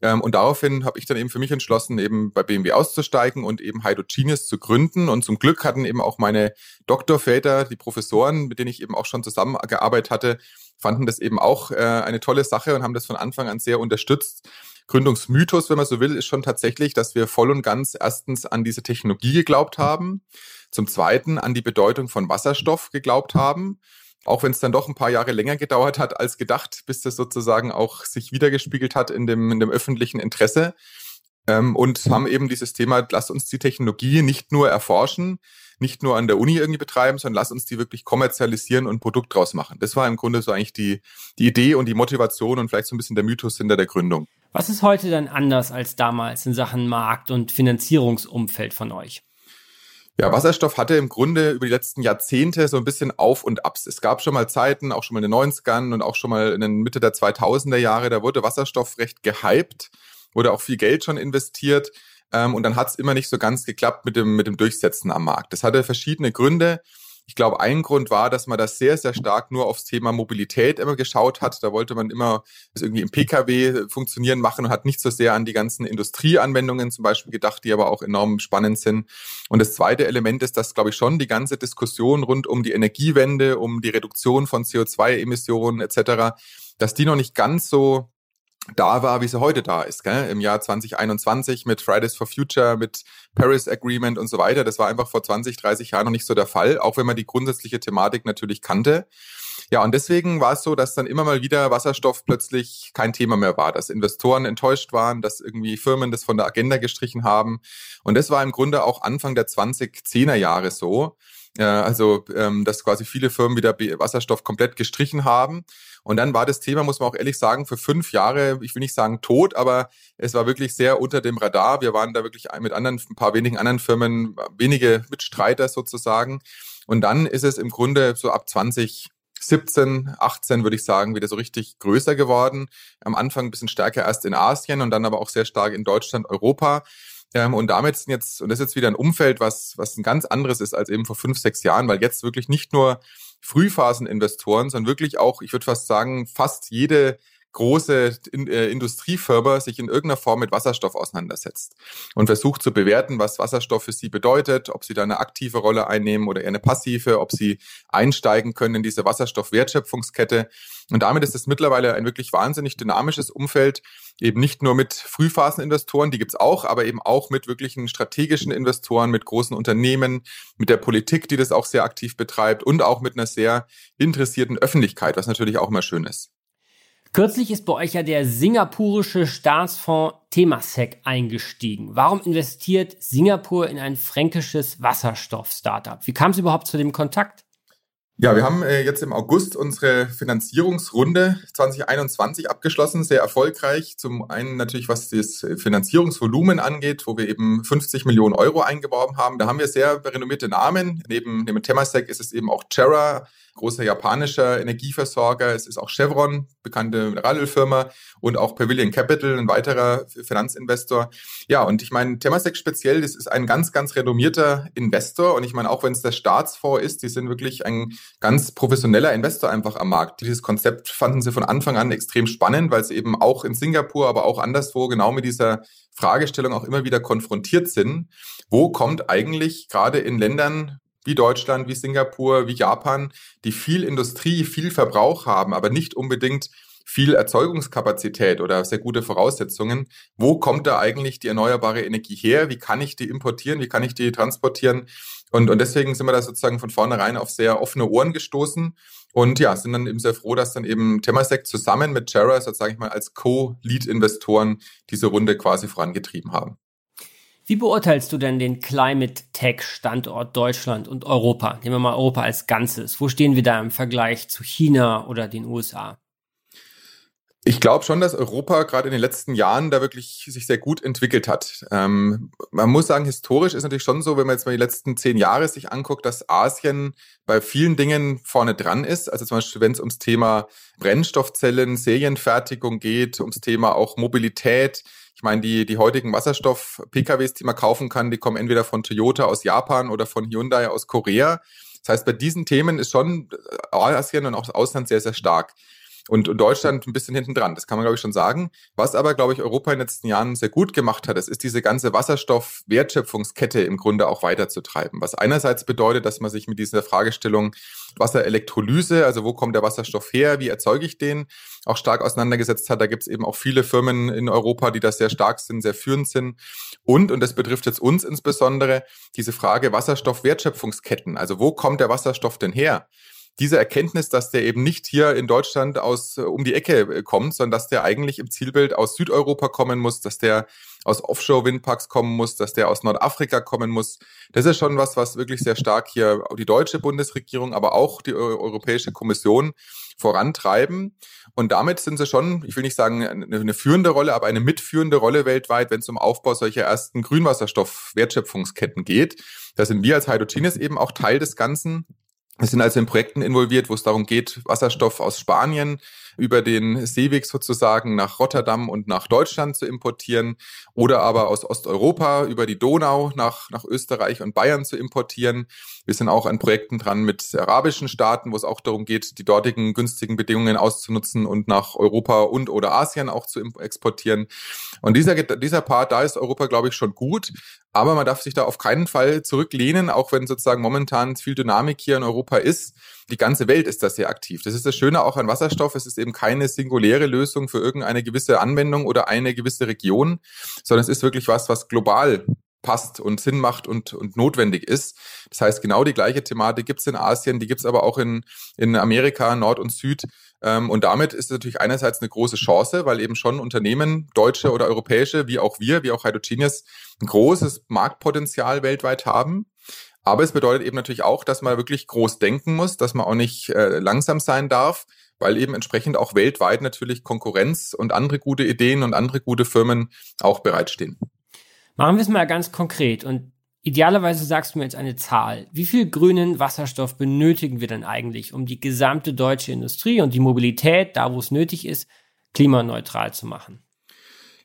Ähm, und daraufhin habe ich dann eben für mich entschlossen, eben bei BMW auszusteigen und eben Hydrogenius zu gründen. Und zum Glück hatten eben auch meine Doktorväter, die Professoren, mit denen ich eben auch schon zusammengearbeitet hatte, fanden das eben auch äh, eine tolle Sache und haben das von Anfang an sehr unterstützt. Gründungsmythos, wenn man so will, ist schon tatsächlich, dass wir voll und ganz erstens an diese Technologie geglaubt haben, zum Zweiten an die Bedeutung von Wasserstoff geglaubt haben, auch wenn es dann doch ein paar Jahre länger gedauert hat als gedacht, bis das sozusagen auch sich wiedergespiegelt hat in dem, in dem öffentlichen Interesse. Ähm, und haben eben dieses Thema, lass uns die Technologie nicht nur erforschen, nicht nur an der Uni irgendwie betreiben, sondern lass uns die wirklich kommerzialisieren und Produkt draus machen. Das war im Grunde so eigentlich die, die Idee und die Motivation und vielleicht so ein bisschen der Mythos hinter der Gründung. Was ist heute dann anders als damals in Sachen Markt und Finanzierungsumfeld von euch? Ja, Wasserstoff hatte im Grunde über die letzten Jahrzehnte so ein bisschen Auf und Abs. Es gab schon mal Zeiten, auch schon mal in den 90ern und auch schon mal in den Mitte der 2000er Jahre, da wurde Wasserstoff recht gehypt, wurde auch viel Geld schon investiert. Ähm, und dann hat es immer nicht so ganz geklappt mit dem, mit dem Durchsetzen am Markt. Das hatte verschiedene Gründe. Ich glaube, ein Grund war, dass man das sehr, sehr stark nur aufs Thema Mobilität immer geschaut hat. Da wollte man immer das irgendwie im Pkw funktionieren machen und hat nicht so sehr an die ganzen Industrieanwendungen zum Beispiel gedacht, die aber auch enorm spannend sind. Und das zweite Element ist, dass, glaube ich, schon die ganze Diskussion rund um die Energiewende, um die Reduktion von CO2-Emissionen etc., dass die noch nicht ganz so da war, wie sie heute da ist, gell? im Jahr 2021 mit Fridays for Future, mit Paris Agreement und so weiter. Das war einfach vor 20, 30 Jahren noch nicht so der Fall, auch wenn man die grundsätzliche Thematik natürlich kannte. Ja, und deswegen war es so, dass dann immer mal wieder Wasserstoff plötzlich kein Thema mehr war, dass Investoren enttäuscht waren, dass irgendwie Firmen das von der Agenda gestrichen haben. Und das war im Grunde auch Anfang der 2010er Jahre so. Also, ähm, dass quasi viele Firmen wieder Wasserstoff komplett gestrichen haben. Und dann war das Thema, muss man auch ehrlich sagen, für fünf Jahre, ich will nicht sagen tot, aber es war wirklich sehr unter dem Radar. Wir waren da wirklich mit anderen, ein paar wenigen anderen Firmen, wenige Mitstreiter sozusagen. Und dann ist es im Grunde so ab 2017, 18 würde ich sagen, wieder so richtig größer geworden. Am Anfang ein bisschen stärker erst in Asien und dann aber auch sehr stark in Deutschland, Europa. Ähm, und damit sind jetzt, und das ist jetzt wieder ein Umfeld, was, was ein ganz anderes ist als eben vor fünf, sechs Jahren, weil jetzt wirklich nicht nur Frühphaseninvestoren, sondern wirklich auch, ich würde fast sagen, fast jede große äh, Industriefirma sich in irgendeiner Form mit Wasserstoff auseinandersetzt und versucht zu bewerten, was Wasserstoff für sie bedeutet, ob sie da eine aktive Rolle einnehmen oder eher eine passive, ob sie einsteigen können in diese Wasserstoffwertschöpfungskette. Und damit ist es mittlerweile ein wirklich wahnsinnig dynamisches Umfeld, eben nicht nur mit Frühphaseninvestoren, die gibt's auch, aber eben auch mit wirklichen strategischen Investoren, mit großen Unternehmen, mit der Politik, die das auch sehr aktiv betreibt und auch mit einer sehr interessierten Öffentlichkeit, was natürlich auch immer schön ist. Kürzlich ist bei euch ja der singapurische Staatsfonds Temasek eingestiegen. Warum investiert Singapur in ein fränkisches Wasserstoff-Startup? Wie kam es überhaupt zu dem Kontakt? Ja, wir haben äh, jetzt im August unsere Finanzierungsrunde 2021 abgeschlossen, sehr erfolgreich. Zum einen natürlich, was das Finanzierungsvolumen angeht, wo wir eben 50 Millionen Euro eingeworben haben. Da haben wir sehr renommierte Namen. Neben, neben Temasek ist es eben auch Terra, großer japanischer Energieversorger. Es ist auch Chevron, bekannte Mineralölfirma und auch Pavilion Capital, ein weiterer Finanzinvestor. Ja, und ich meine, Temasek speziell, das ist ein ganz, ganz renommierter Investor. Und ich meine, auch wenn es der Staatsfonds ist, die sind wirklich ein ganz professioneller Investor einfach am Markt. Dieses Konzept fanden sie von Anfang an extrem spannend, weil sie eben auch in Singapur, aber auch anderswo genau mit dieser Fragestellung auch immer wieder konfrontiert sind. Wo kommt eigentlich gerade in Ländern wie Deutschland, wie Singapur, wie Japan, die viel Industrie, viel Verbrauch haben, aber nicht unbedingt viel Erzeugungskapazität oder sehr gute Voraussetzungen. Wo kommt da eigentlich die erneuerbare Energie her? Wie kann ich die importieren? Wie kann ich die transportieren? Und, und deswegen sind wir da sozusagen von vornherein auf sehr offene Ohren gestoßen und ja, sind dann eben sehr froh, dass dann eben Temasek zusammen mit sage ich mal, als Co-Lead-Investoren diese Runde quasi vorangetrieben haben. Wie beurteilst du denn den Climate Tech Standort Deutschland und Europa? Nehmen wir mal Europa als Ganzes. Wo stehen wir da im Vergleich zu China oder den USA? Ich glaube schon, dass Europa gerade in den letzten Jahren da wirklich sich sehr gut entwickelt hat. Ähm, man muss sagen, historisch ist natürlich schon so, wenn man jetzt mal die letzten zehn Jahre sich anguckt, dass Asien bei vielen Dingen vorne dran ist. Also zum Beispiel, wenn es ums Thema Brennstoffzellen, Serienfertigung geht, ums Thema auch Mobilität. Ich meine, die, die heutigen Wasserstoff-PKWs, die man kaufen kann, die kommen entweder von Toyota aus Japan oder von Hyundai aus Korea. Das heißt, bei diesen Themen ist schon Asien und auch das Ausland sehr, sehr stark und, und Deutschland ein bisschen hinten dran. Das kann man, glaube ich, schon sagen. Was aber, glaube ich, Europa in den letzten Jahren sehr gut gemacht hat, das ist diese ganze Wasserstoff-Wertschöpfungskette im Grunde auch weiterzutreiben. Was einerseits bedeutet, dass man sich mit dieser Fragestellung Wasserelektrolyse, also wo kommt der Wasserstoff her, wie erzeuge ich den, auch stark auseinandergesetzt hat. Da gibt es eben auch viele Firmen in Europa, die da sehr stark sind, sehr führend sind. Und, und das betrifft jetzt uns insbesondere, diese Frage Wasserstoff-Wertschöpfungsketten. Also wo kommt der Wasserstoff denn her? Diese Erkenntnis, dass der eben nicht hier in Deutschland aus äh, um die Ecke äh, kommt, sondern dass der eigentlich im Zielbild aus Südeuropa kommen muss, dass der aus Offshore-Windparks kommen muss, dass der aus Nordafrika kommen muss. Das ist schon was, was wirklich sehr stark hier die deutsche Bundesregierung, aber auch die Europäische Kommission vorantreiben. Und damit sind sie schon, ich will nicht sagen eine, führende Rolle, aber eine mitführende Rolle weltweit, wenn es um Aufbau solcher ersten Grünwasserstoff-Wertschöpfungsketten geht. Da sind wir als Hydrogenius eben auch Teil des Ganzen. Wir sind also in Projekten involviert, wo es darum geht, Wasserstoff aus Spanien über den Seeweg sozusagen nach Rotterdam und nach Deutschland zu importieren oder aber aus Osteuropa über die Donau nach, nach Österreich und Bayern zu importieren. Wir sind auch an Projekten dran mit arabischen Staaten, wo es auch darum geht, die dortigen günstigen Bedingungen auszunutzen und nach Europa und oder Asien auch zu exportieren. Und dieser, dieser Part, da ist Europa, glaube ich, schon gut. Aber man darf sich da auf keinen Fall zurücklehnen, auch wenn sozusagen momentan viel Dynamik hier in Europa ist die ganze Welt ist da sehr aktiv. Das ist das Schöne auch an Wasserstoff. Es ist eben keine singuläre Lösung für irgendeine gewisse Anwendung oder eine gewisse Region, sondern es ist wirklich was, was global passt und Sinn macht und, und notwendig ist. Das heißt, genau die gleiche Thematik gibt's in Asien, die gibt's aber auch in, in Amerika, Nord und Süd. Ähm, und damit ist es natürlich einerseits eine große Chance, weil eben schon Unternehmen, deutsche oder europäische, wie auch wir, wie auch Hydrogenius, ein großes Marktpotenzial weltweit haben. Aber es bedeutet eben natürlich auch, dass man wirklich groß denken muss, dass man auch nicht äh, langsam sein darf, weil eben entsprechend auch weltweit natürlich Konkurrenz und andere gute Ideen und andere gute Firmen auch bereitstehen. Machen wir es mal ganz konkret und idealerweise sagst du mir jetzt eine Zahl. Wie viel grünen Wasserstoff benötigen wir denn eigentlich, um die gesamte deutsche Industrie und die Mobilität, da wo es nötig ist, klimaneutral zu machen?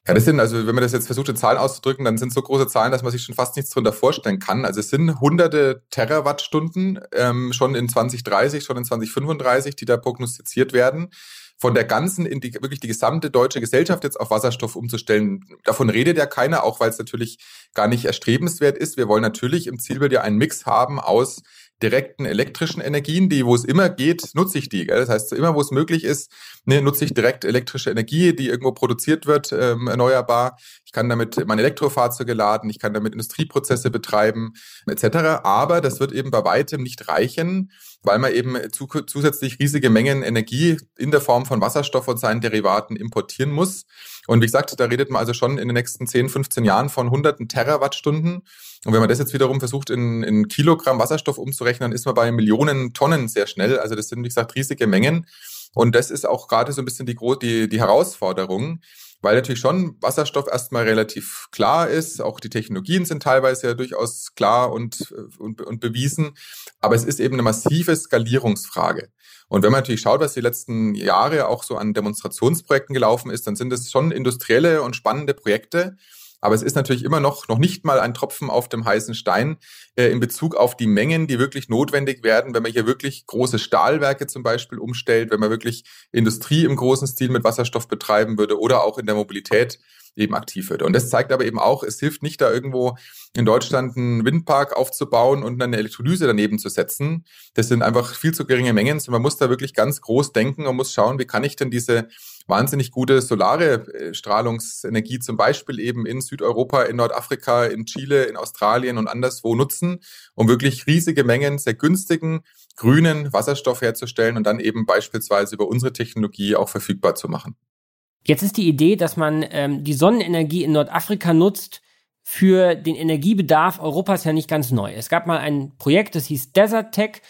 Ja, das sind, also wenn man das jetzt versucht, in Zahlen auszudrücken, dann sind so große Zahlen, dass man sich schon fast nichts darunter vorstellen kann. Also es sind hunderte Terawattstunden ähm, schon in 2030, schon in 2035, die da prognostiziert werden. Von der ganzen, in die, wirklich die gesamte deutsche Gesellschaft jetzt auf Wasserstoff umzustellen, davon redet ja keiner, auch weil es natürlich gar nicht erstrebenswert ist. Wir wollen natürlich im Zielbild ja einen Mix haben aus direkten elektrischen Energien, die, wo es immer geht, nutze ich die. Gell? Das heißt, immer wo es möglich ist, ne, nutze ich direkt elektrische Energie, die irgendwo produziert wird, ähm, erneuerbar. Ich kann damit meine Elektrofahrzeuge laden, ich kann damit Industrieprozesse betreiben, etc. Aber das wird eben bei weitem nicht reichen, weil man eben zu, zusätzlich riesige Mengen Energie in der Form von Wasserstoff und seinen Derivaten importieren muss. Und wie gesagt, da redet man also schon in den nächsten 10, 15 Jahren von hunderten Terawattstunden. Und wenn man das jetzt wiederum versucht, in, in Kilogramm Wasserstoff umzurechnen, dann ist man bei Millionen Tonnen sehr schnell. Also das sind, wie gesagt, riesige Mengen. Und das ist auch gerade so ein bisschen die, die, die Herausforderung, weil natürlich schon Wasserstoff erstmal relativ klar ist. Auch die Technologien sind teilweise ja durchaus klar und, und, und bewiesen. Aber es ist eben eine massive Skalierungsfrage. Und wenn man natürlich schaut, was die letzten Jahre auch so an Demonstrationsprojekten gelaufen ist, dann sind es schon industrielle und spannende Projekte. Aber es ist natürlich immer noch, noch nicht mal ein Tropfen auf dem heißen Stein äh, in Bezug auf die Mengen, die wirklich notwendig werden, wenn man hier wirklich große Stahlwerke zum Beispiel umstellt, wenn man wirklich Industrie im großen Stil mit Wasserstoff betreiben würde oder auch in der Mobilität eben aktiv wird. Und das zeigt aber eben auch, es hilft nicht da irgendwo in Deutschland einen Windpark aufzubauen und eine Elektrolyse daneben zu setzen. Das sind einfach viel zu geringe Mengen. man muss da wirklich ganz groß denken und muss schauen, wie kann ich denn diese wahnsinnig gute solare äh, Strahlungsenergie zum Beispiel eben in Südeuropa, in Nordafrika, in Chile, in Australien und anderswo nutzen, um wirklich riesige Mengen sehr günstigen grünen Wasserstoff herzustellen und dann eben beispielsweise über unsere Technologie auch verfügbar zu machen. Jetzt ist die Idee, dass man ähm, die Sonnenenergie in Nordafrika nutzt für den Energiebedarf Europas ja nicht ganz neu. Es gab mal ein Projekt, das hieß Desert Tech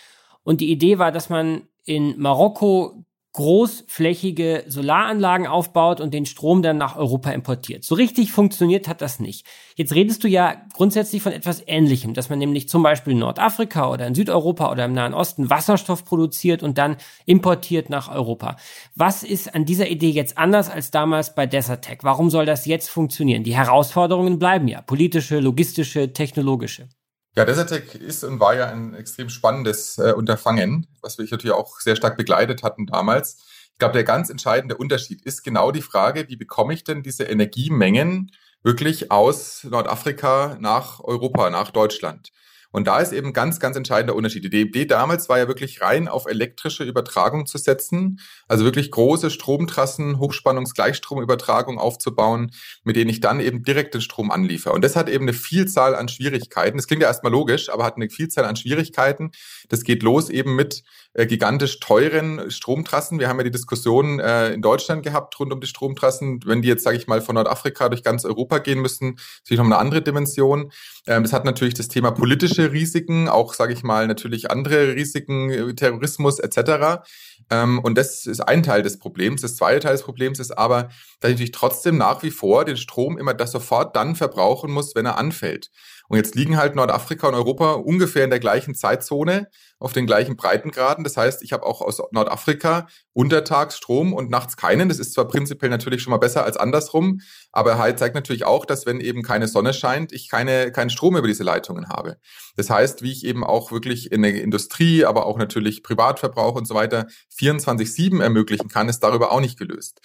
und die Idee war, dass man in Marokko großflächige Solaranlagen aufbaut und den Strom dann nach Europa importiert. So richtig funktioniert hat das nicht. Jetzt redest du ja grundsätzlich von etwas Ähnlichem, dass man nämlich zum Beispiel in Nordafrika oder in Südeuropa oder im Nahen Osten Wasserstoff produziert und dann importiert nach Europa. Was ist an dieser Idee jetzt anders als damals bei Desertec? Warum soll das jetzt funktionieren? Die Herausforderungen bleiben ja, politische, logistische, technologische. Ja, Desertec ist und war ja ein extrem spannendes äh, Unterfangen, was wir natürlich auch sehr stark begleitet hatten damals. Ich glaube, der ganz entscheidende Unterschied ist genau die Frage, wie bekomme ich denn diese Energiemengen wirklich aus Nordafrika nach Europa, nach Deutschland? Und da ist eben ganz, ganz entscheidender Unterschied. Die Idee damals war ja wirklich rein auf elektrische Übertragung zu setzen, also wirklich große Stromtrassen, Hochspannungsgleichstromübertragung aufzubauen, mit denen ich dann eben direkt den Strom anliefere. Und das hat eben eine Vielzahl an Schwierigkeiten. Das klingt ja erstmal logisch, aber hat eine Vielzahl an Schwierigkeiten. Das geht los eben mit äh, gigantisch teuren Stromtrassen. Wir haben ja die Diskussion äh, in Deutschland gehabt rund um die Stromtrassen. Wenn die jetzt, sage ich mal, von Nordafrika durch ganz Europa gehen müssen, ist natürlich noch eine andere Dimension. Ähm, das hat natürlich das Thema politische Risiken, auch, sage ich mal, natürlich andere Risiken, äh, Terrorismus etc. Ähm, und das ist ein Teil des Problems. Das zweite Teil des Problems ist aber, dass ich natürlich trotzdem nach wie vor den Strom immer das sofort dann verbrauchen muss, wenn er anfällt. Und jetzt liegen halt Nordafrika und Europa ungefähr in der gleichen Zeitzone, auf den gleichen Breitengraden. Das heißt, ich habe auch aus Nordafrika untertags Strom und nachts keinen. Das ist zwar prinzipiell natürlich schon mal besser als andersrum, aber halt zeigt natürlich auch, dass wenn eben keine Sonne scheint, ich keine, keinen Strom über diese Leitungen habe. Das heißt, wie ich eben auch wirklich in der Industrie, aber auch natürlich Privatverbrauch und so weiter 24-7 ermöglichen kann, ist darüber auch nicht gelöst.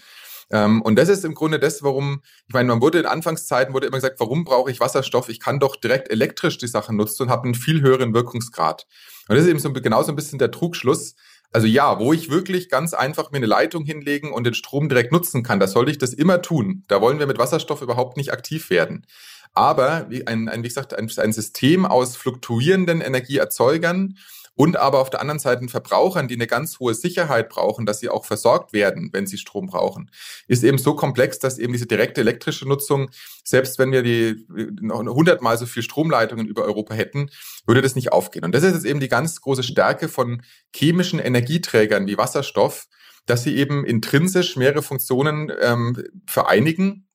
Ähm, und das ist im Grunde das, warum, ich meine, man wurde in Anfangszeiten wurde immer gesagt, warum brauche ich Wasserstoff? Ich kann doch direkt elektrisch die Sachen nutzen und habe einen viel höheren Wirkungsgrad. Und das ist eben so genauso ein bisschen der Trugschluss. Also ja, wo ich wirklich ganz einfach mir eine Leitung hinlegen und den Strom direkt nutzen kann, da sollte ich das immer tun. Da wollen wir mit Wasserstoff überhaupt nicht aktiv werden. Aber wie ein, ein wie gesagt, ein, ein System aus fluktuierenden Energieerzeugern, und aber auf der anderen Seite Verbrauchern, die eine ganz hohe Sicherheit brauchen, dass sie auch versorgt werden, wenn sie Strom brauchen, ist eben so komplex, dass eben diese direkte elektrische Nutzung, selbst wenn wir die noch hundertmal so viel Stromleitungen über Europa hätten, würde das nicht aufgehen. Und das ist jetzt eben die ganz große Stärke von chemischen Energieträgern wie Wasserstoff, dass sie eben intrinsisch mehrere Funktionen ähm, vereinigen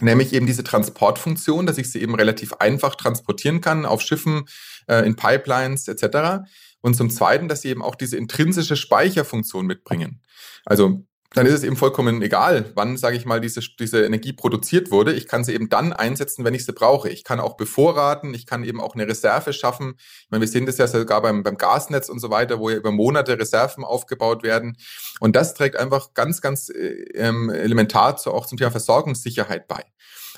nämlich eben diese Transportfunktion, dass ich sie eben relativ einfach transportieren kann auf Schiffen, äh, in Pipelines etc. Und zum Zweiten, dass sie eben auch diese intrinsische Speicherfunktion mitbringen. Also dann ist es eben vollkommen egal, wann, sage ich mal, diese, diese Energie produziert wurde. Ich kann sie eben dann einsetzen, wenn ich sie brauche. Ich kann auch bevorraten, ich kann eben auch eine Reserve schaffen. Ich meine, wir sehen das ja sogar beim, beim Gasnetz und so weiter, wo ja über Monate Reserven aufgebaut werden. Und das trägt einfach ganz, ganz äh, ähm, elementar zu, auch zum Thema Versorgungssicherheit bei.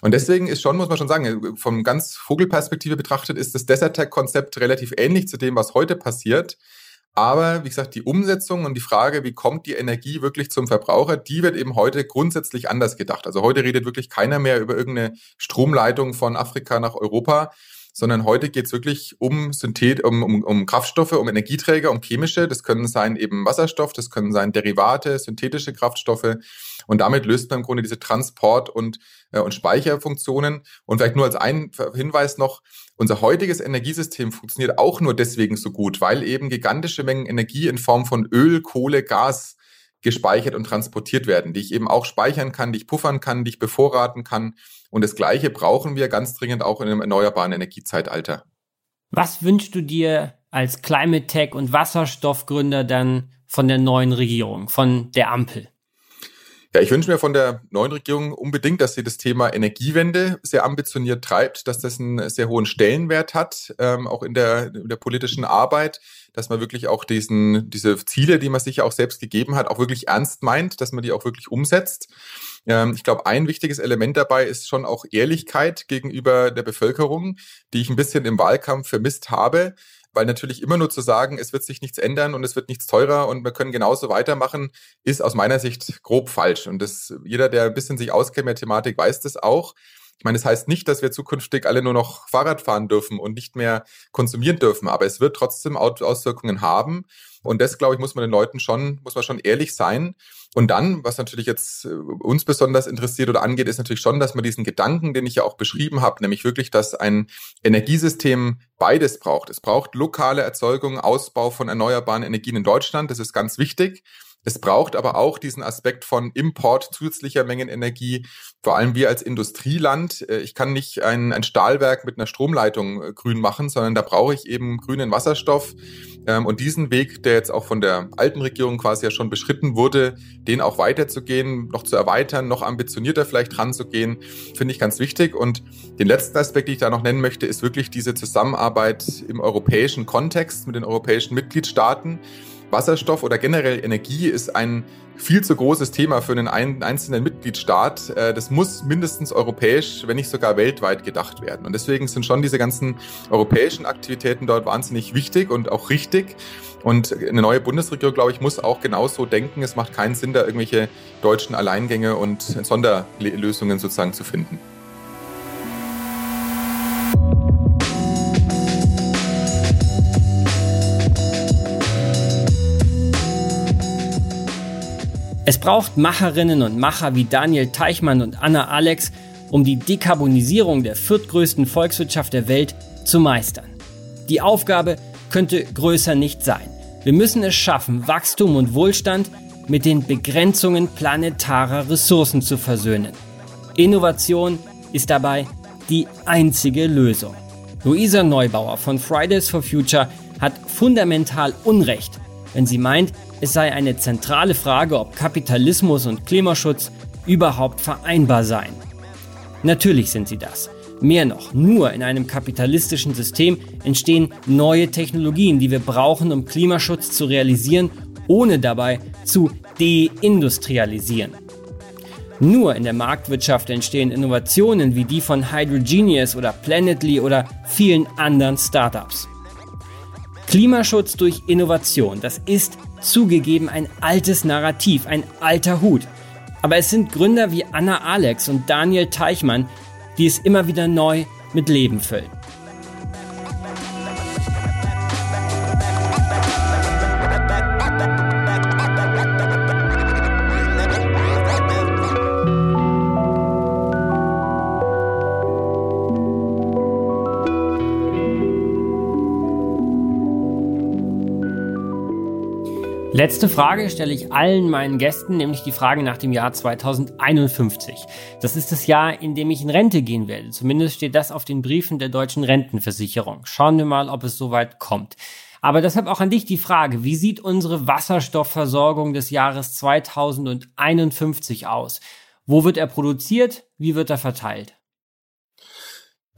Und deswegen ist schon, muss man schon sagen, von ganz Vogelperspektive betrachtet, ist das Desert Tech-Konzept relativ ähnlich zu dem, was heute passiert. Aber wie gesagt, die Umsetzung und die Frage, wie kommt die Energie wirklich zum Verbraucher, die wird eben heute grundsätzlich anders gedacht. Also heute redet wirklich keiner mehr über irgendeine Stromleitung von Afrika nach Europa, sondern heute geht es wirklich um Synthet, um, um, um Kraftstoffe, um Energieträger, um chemische. Das können sein eben Wasserstoff, das können sein Derivate, synthetische Kraftstoffe. Und damit löst man im Grunde diese Transport- und, äh, und Speicherfunktionen. Und vielleicht nur als ein Hinweis noch, unser heutiges Energiesystem funktioniert auch nur deswegen so gut, weil eben gigantische Mengen Energie in Form von Öl, Kohle, Gas gespeichert und transportiert werden, die ich eben auch speichern kann, die ich puffern kann, die ich bevorraten kann. Und das Gleiche brauchen wir ganz dringend auch in einem erneuerbaren Energiezeitalter. Was wünschst du dir als Climate Tech und Wasserstoffgründer dann von der neuen Regierung, von der Ampel? Ja, ich wünsche mir von der neuen Regierung unbedingt, dass sie das Thema Energiewende sehr ambitioniert treibt, dass das einen sehr hohen Stellenwert hat, ähm, auch in der, in der politischen Arbeit, dass man wirklich auch diesen, diese Ziele, die man sich ja auch selbst gegeben hat, auch wirklich ernst meint, dass man die auch wirklich umsetzt. Ähm, ich glaube, ein wichtiges Element dabei ist schon auch Ehrlichkeit gegenüber der Bevölkerung, die ich ein bisschen im Wahlkampf vermisst habe weil natürlich immer nur zu sagen, es wird sich nichts ändern und es wird nichts teurer und wir können genauso weitermachen, ist aus meiner Sicht grob falsch. Und das, jeder, der ein bisschen sich auskennt mit der Thematik, weiß das auch. Ich meine, das heißt nicht, dass wir zukünftig alle nur noch Fahrrad fahren dürfen und nicht mehr konsumieren dürfen, aber es wird trotzdem Auswirkungen haben. Und das, glaube ich, muss man den Leuten schon, muss man schon ehrlich sein. Und dann, was natürlich jetzt äh, uns besonders interessiert oder angeht, ist natürlich schon, dass man diesen Gedanken, den ich ja auch beschrieben habe, nämlich wirklich, dass ein Energiesystem beides braucht. Es braucht lokale Erzeugung, Ausbau von erneuerbaren Energien in Deutschland. Das ist ganz wichtig. Es braucht aber auch diesen Aspekt von Import zusätzlicher Mengen Energie, vor allem wir als Industrieland. Äh, ich kann nicht ein, ein Stahlwerk mit einer Stromleitung äh, grün machen, sondern da brauche ich eben grünen Wasserstoff. Ähm, und diesen Weg, der jetzt auch von der alten Regierung quasi ja schon beschritten wurde, den auch weiterzugehen, noch zu erweitern, noch ambitionierter vielleicht ranzugehen, finde ich ganz wichtig. Und den letzten Aspekt, den ich da noch nennen möchte, ist wirklich diese Zusammenarbeit im europäischen Kontext mit den europäischen Mitgliedstaaten. Wasserstoff oder generell Energie ist ein viel zu großes Thema für einen einzelnen Mitgliedstaat. Äh, das muss mindestens europäisch, wenn nicht sogar weltweit gedacht werden. Und deswegen sind schon diese ganzen europäischen Aktivitäten dort wahnsinnig wichtig und auch richtig. Und eine neue Bundesregierung, glaube ich, muss auch genauso denken. Es macht keinen Sinn, da irgendwelche deutschen Alleingänge und Sonderlösungen sozusagen zu finden. Es braucht Macherinnen und Macher wie Daniel Teichmann und Anna Alex, um die Dekarbonisierung der viertgrößten Volkswirtschaft der Welt zu meistern. Die Aufgabe könnte größer nicht sein. Wir müssen es schaffen, Wachstum und Wohlstand mit den Begrenzungen planetarer Ressourcen zu versöhnen. Innovation ist dabei die einzige Lösung. Luisa Neubauer von Fridays for Future hat fundamental Unrecht, wenn sie meint, es sei eine zentrale Frage, ob Kapitalismus und Klimaschutz überhaupt vereinbar seien. Natürlich sind sie das. Mehr noch, nur in einem kapitalistischen System entstehen neue Technologien, die wir brauchen, um Klimaschutz zu realisieren, ohne dabei zu deindustrialisieren. Nur in der Marktwirtschaft entstehen Innovationen wie die von Hydrogenius oder Planetly oder vielen anderen Startups. Klimaschutz durch Innovation, das ist zugegeben ein altes Narrativ, ein alter Hut. Aber es sind Gründer wie Anna Alex und Daniel Teichmann, die es immer wieder neu mit Leben füllen. Letzte Frage stelle ich allen meinen Gästen, nämlich die Frage nach dem Jahr 2051. Das ist das Jahr, in dem ich in Rente gehen werde. Zumindest steht das auf den Briefen der deutschen Rentenversicherung. Schauen wir mal, ob es soweit kommt. Aber deshalb auch an dich die Frage, wie sieht unsere Wasserstoffversorgung des Jahres 2051 aus? Wo wird er produziert? Wie wird er verteilt?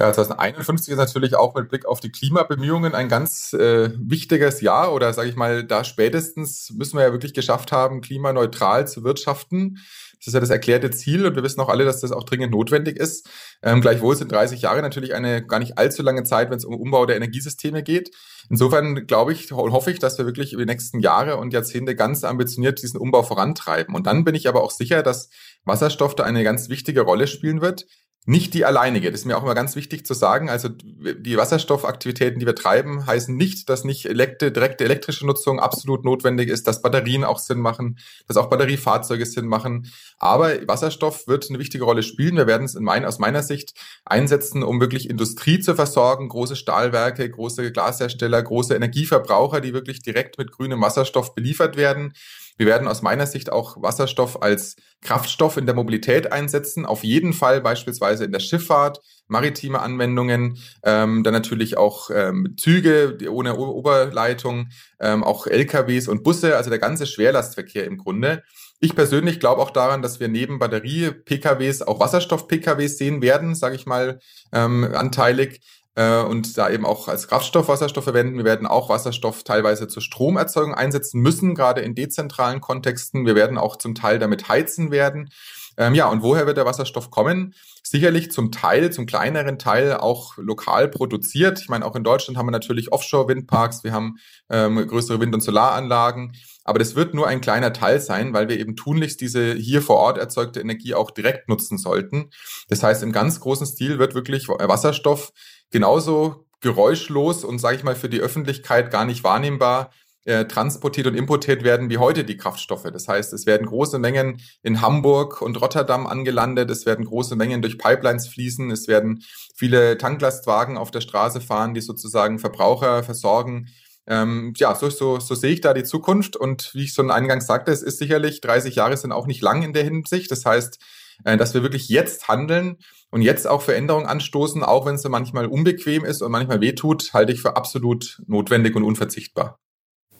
Ja, 2051 ist natürlich auch mit Blick auf die Klimabemühungen ein ganz äh, wichtiges Jahr oder sage ich mal, da spätestens müssen wir ja wirklich geschafft haben, klimaneutral zu wirtschaften. Das ist ja das erklärte Ziel und wir wissen auch alle, dass das auch dringend notwendig ist. Ähm, gleichwohl sind 30 Jahre natürlich eine gar nicht allzu lange Zeit, wenn es um Umbau der Energiesysteme geht. Insofern glaube ich, hoffe ich, dass wir wirklich über die nächsten Jahre und Jahrzehnte ganz ambitioniert diesen Umbau vorantreiben. Und dann bin ich aber auch sicher, dass Wasserstoff da eine ganz wichtige Rolle spielen wird nicht die alleinige. Das ist mir auch immer ganz wichtig zu sagen. Also die Wasserstoffaktivitäten, die wir treiben, heißen nicht, dass nicht elektri direkte elektrische Nutzung absolut notwendig ist, dass Batterien auch Sinn machen, dass auch Batteriefahrzeuge Sinn machen. Aber Wasserstoff wird eine wichtige Rolle spielen. Wir werden es in mein, aus meiner Sicht einsetzen, um wirklich Industrie zu versorgen, große Stahlwerke, große Glashersteller, große Energieverbraucher, die wirklich direkt mit grünem Wasserstoff beliefert werden. Wir werden aus meiner Sicht auch Wasserstoff als Kraftstoff in der Mobilität einsetzen. Auf jeden Fall beispielsweise in der Schifffahrt, maritime Anwendungen, ähm, dann natürlich auch ähm, Züge ohne Oberleitung, ähm, auch LKWs und Busse, also der ganze Schwerlastverkehr im Grunde. Ich persönlich glaube auch daran, dass wir neben Batterie-PKWs auch Wasserstoff-PKWs sehen werden, sage ich mal ähm, anteilig äh, und da eben auch als Kraftstoff Wasserstoff verwenden. Wir werden auch Wasserstoff teilweise zur Stromerzeugung einsetzen müssen, gerade in dezentralen Kontexten. Wir werden auch zum Teil damit heizen werden. Ähm, ja, und woher wird der Wasserstoff kommen? Sicherlich zum Teil, zum kleineren Teil auch lokal produziert. Ich meine, auch in Deutschland haben wir natürlich Offshore-Windparks, wir haben ähm, größere Wind- und Solaranlagen. Aber das wird nur ein kleiner Teil sein, weil wir eben tunlichst diese hier vor Ort erzeugte Energie auch direkt nutzen sollten. Das heißt, im ganz großen Stil wird wirklich Wasserstoff genauso geräuschlos und, sage ich mal, für die Öffentlichkeit gar nicht wahrnehmbar äh, transportiert und importiert werden wie heute die Kraftstoffe. Das heißt, es werden große Mengen in Hamburg und Rotterdam angelandet, es werden große Mengen durch Pipelines fließen, es werden viele Tanklastwagen auf der Straße fahren, die sozusagen Verbraucher versorgen. Ähm, ja, so, so, so sehe ich da die Zukunft. Und wie ich schon eingangs sagte, es ist sicherlich, 30 Jahre sind auch nicht lang in der Hinsicht. Das heißt, dass wir wirklich jetzt handeln und jetzt auch Veränderungen anstoßen, auch wenn es manchmal unbequem ist und manchmal wehtut, halte ich für absolut notwendig und unverzichtbar.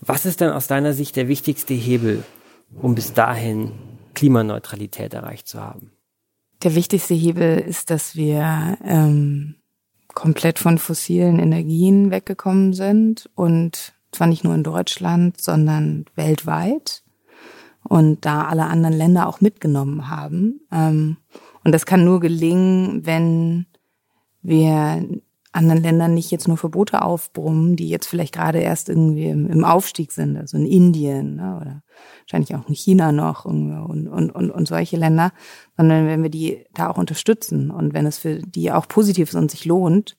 Was ist denn aus deiner Sicht der wichtigste Hebel, um bis dahin Klimaneutralität erreicht zu haben? Der wichtigste Hebel ist, dass wir ähm, komplett von fossilen Energien weggekommen sind und zwar nicht nur in Deutschland, sondern weltweit und da alle anderen Länder auch mitgenommen haben. Ähm, und das kann nur gelingen, wenn wir anderen Ländern nicht jetzt nur Verbote aufbrummen, die jetzt vielleicht gerade erst irgendwie im, im Aufstieg sind, also in Indien ne, oder wahrscheinlich auch in China noch und, und, und, und solche Länder, sondern wenn wir die da auch unterstützen und wenn es für die auch positiv ist und sich lohnt,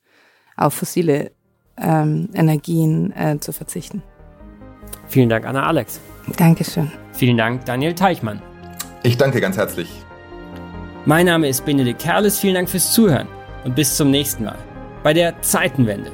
auf fossile ähm, Energien äh, zu verzichten. Vielen Dank, Anna Alex. Dankeschön. Vielen Dank, Daniel Teichmann. Ich danke ganz herzlich. Mein Name ist Benedikt Kerles. Vielen Dank fürs Zuhören und bis zum nächsten Mal bei der Zeitenwende.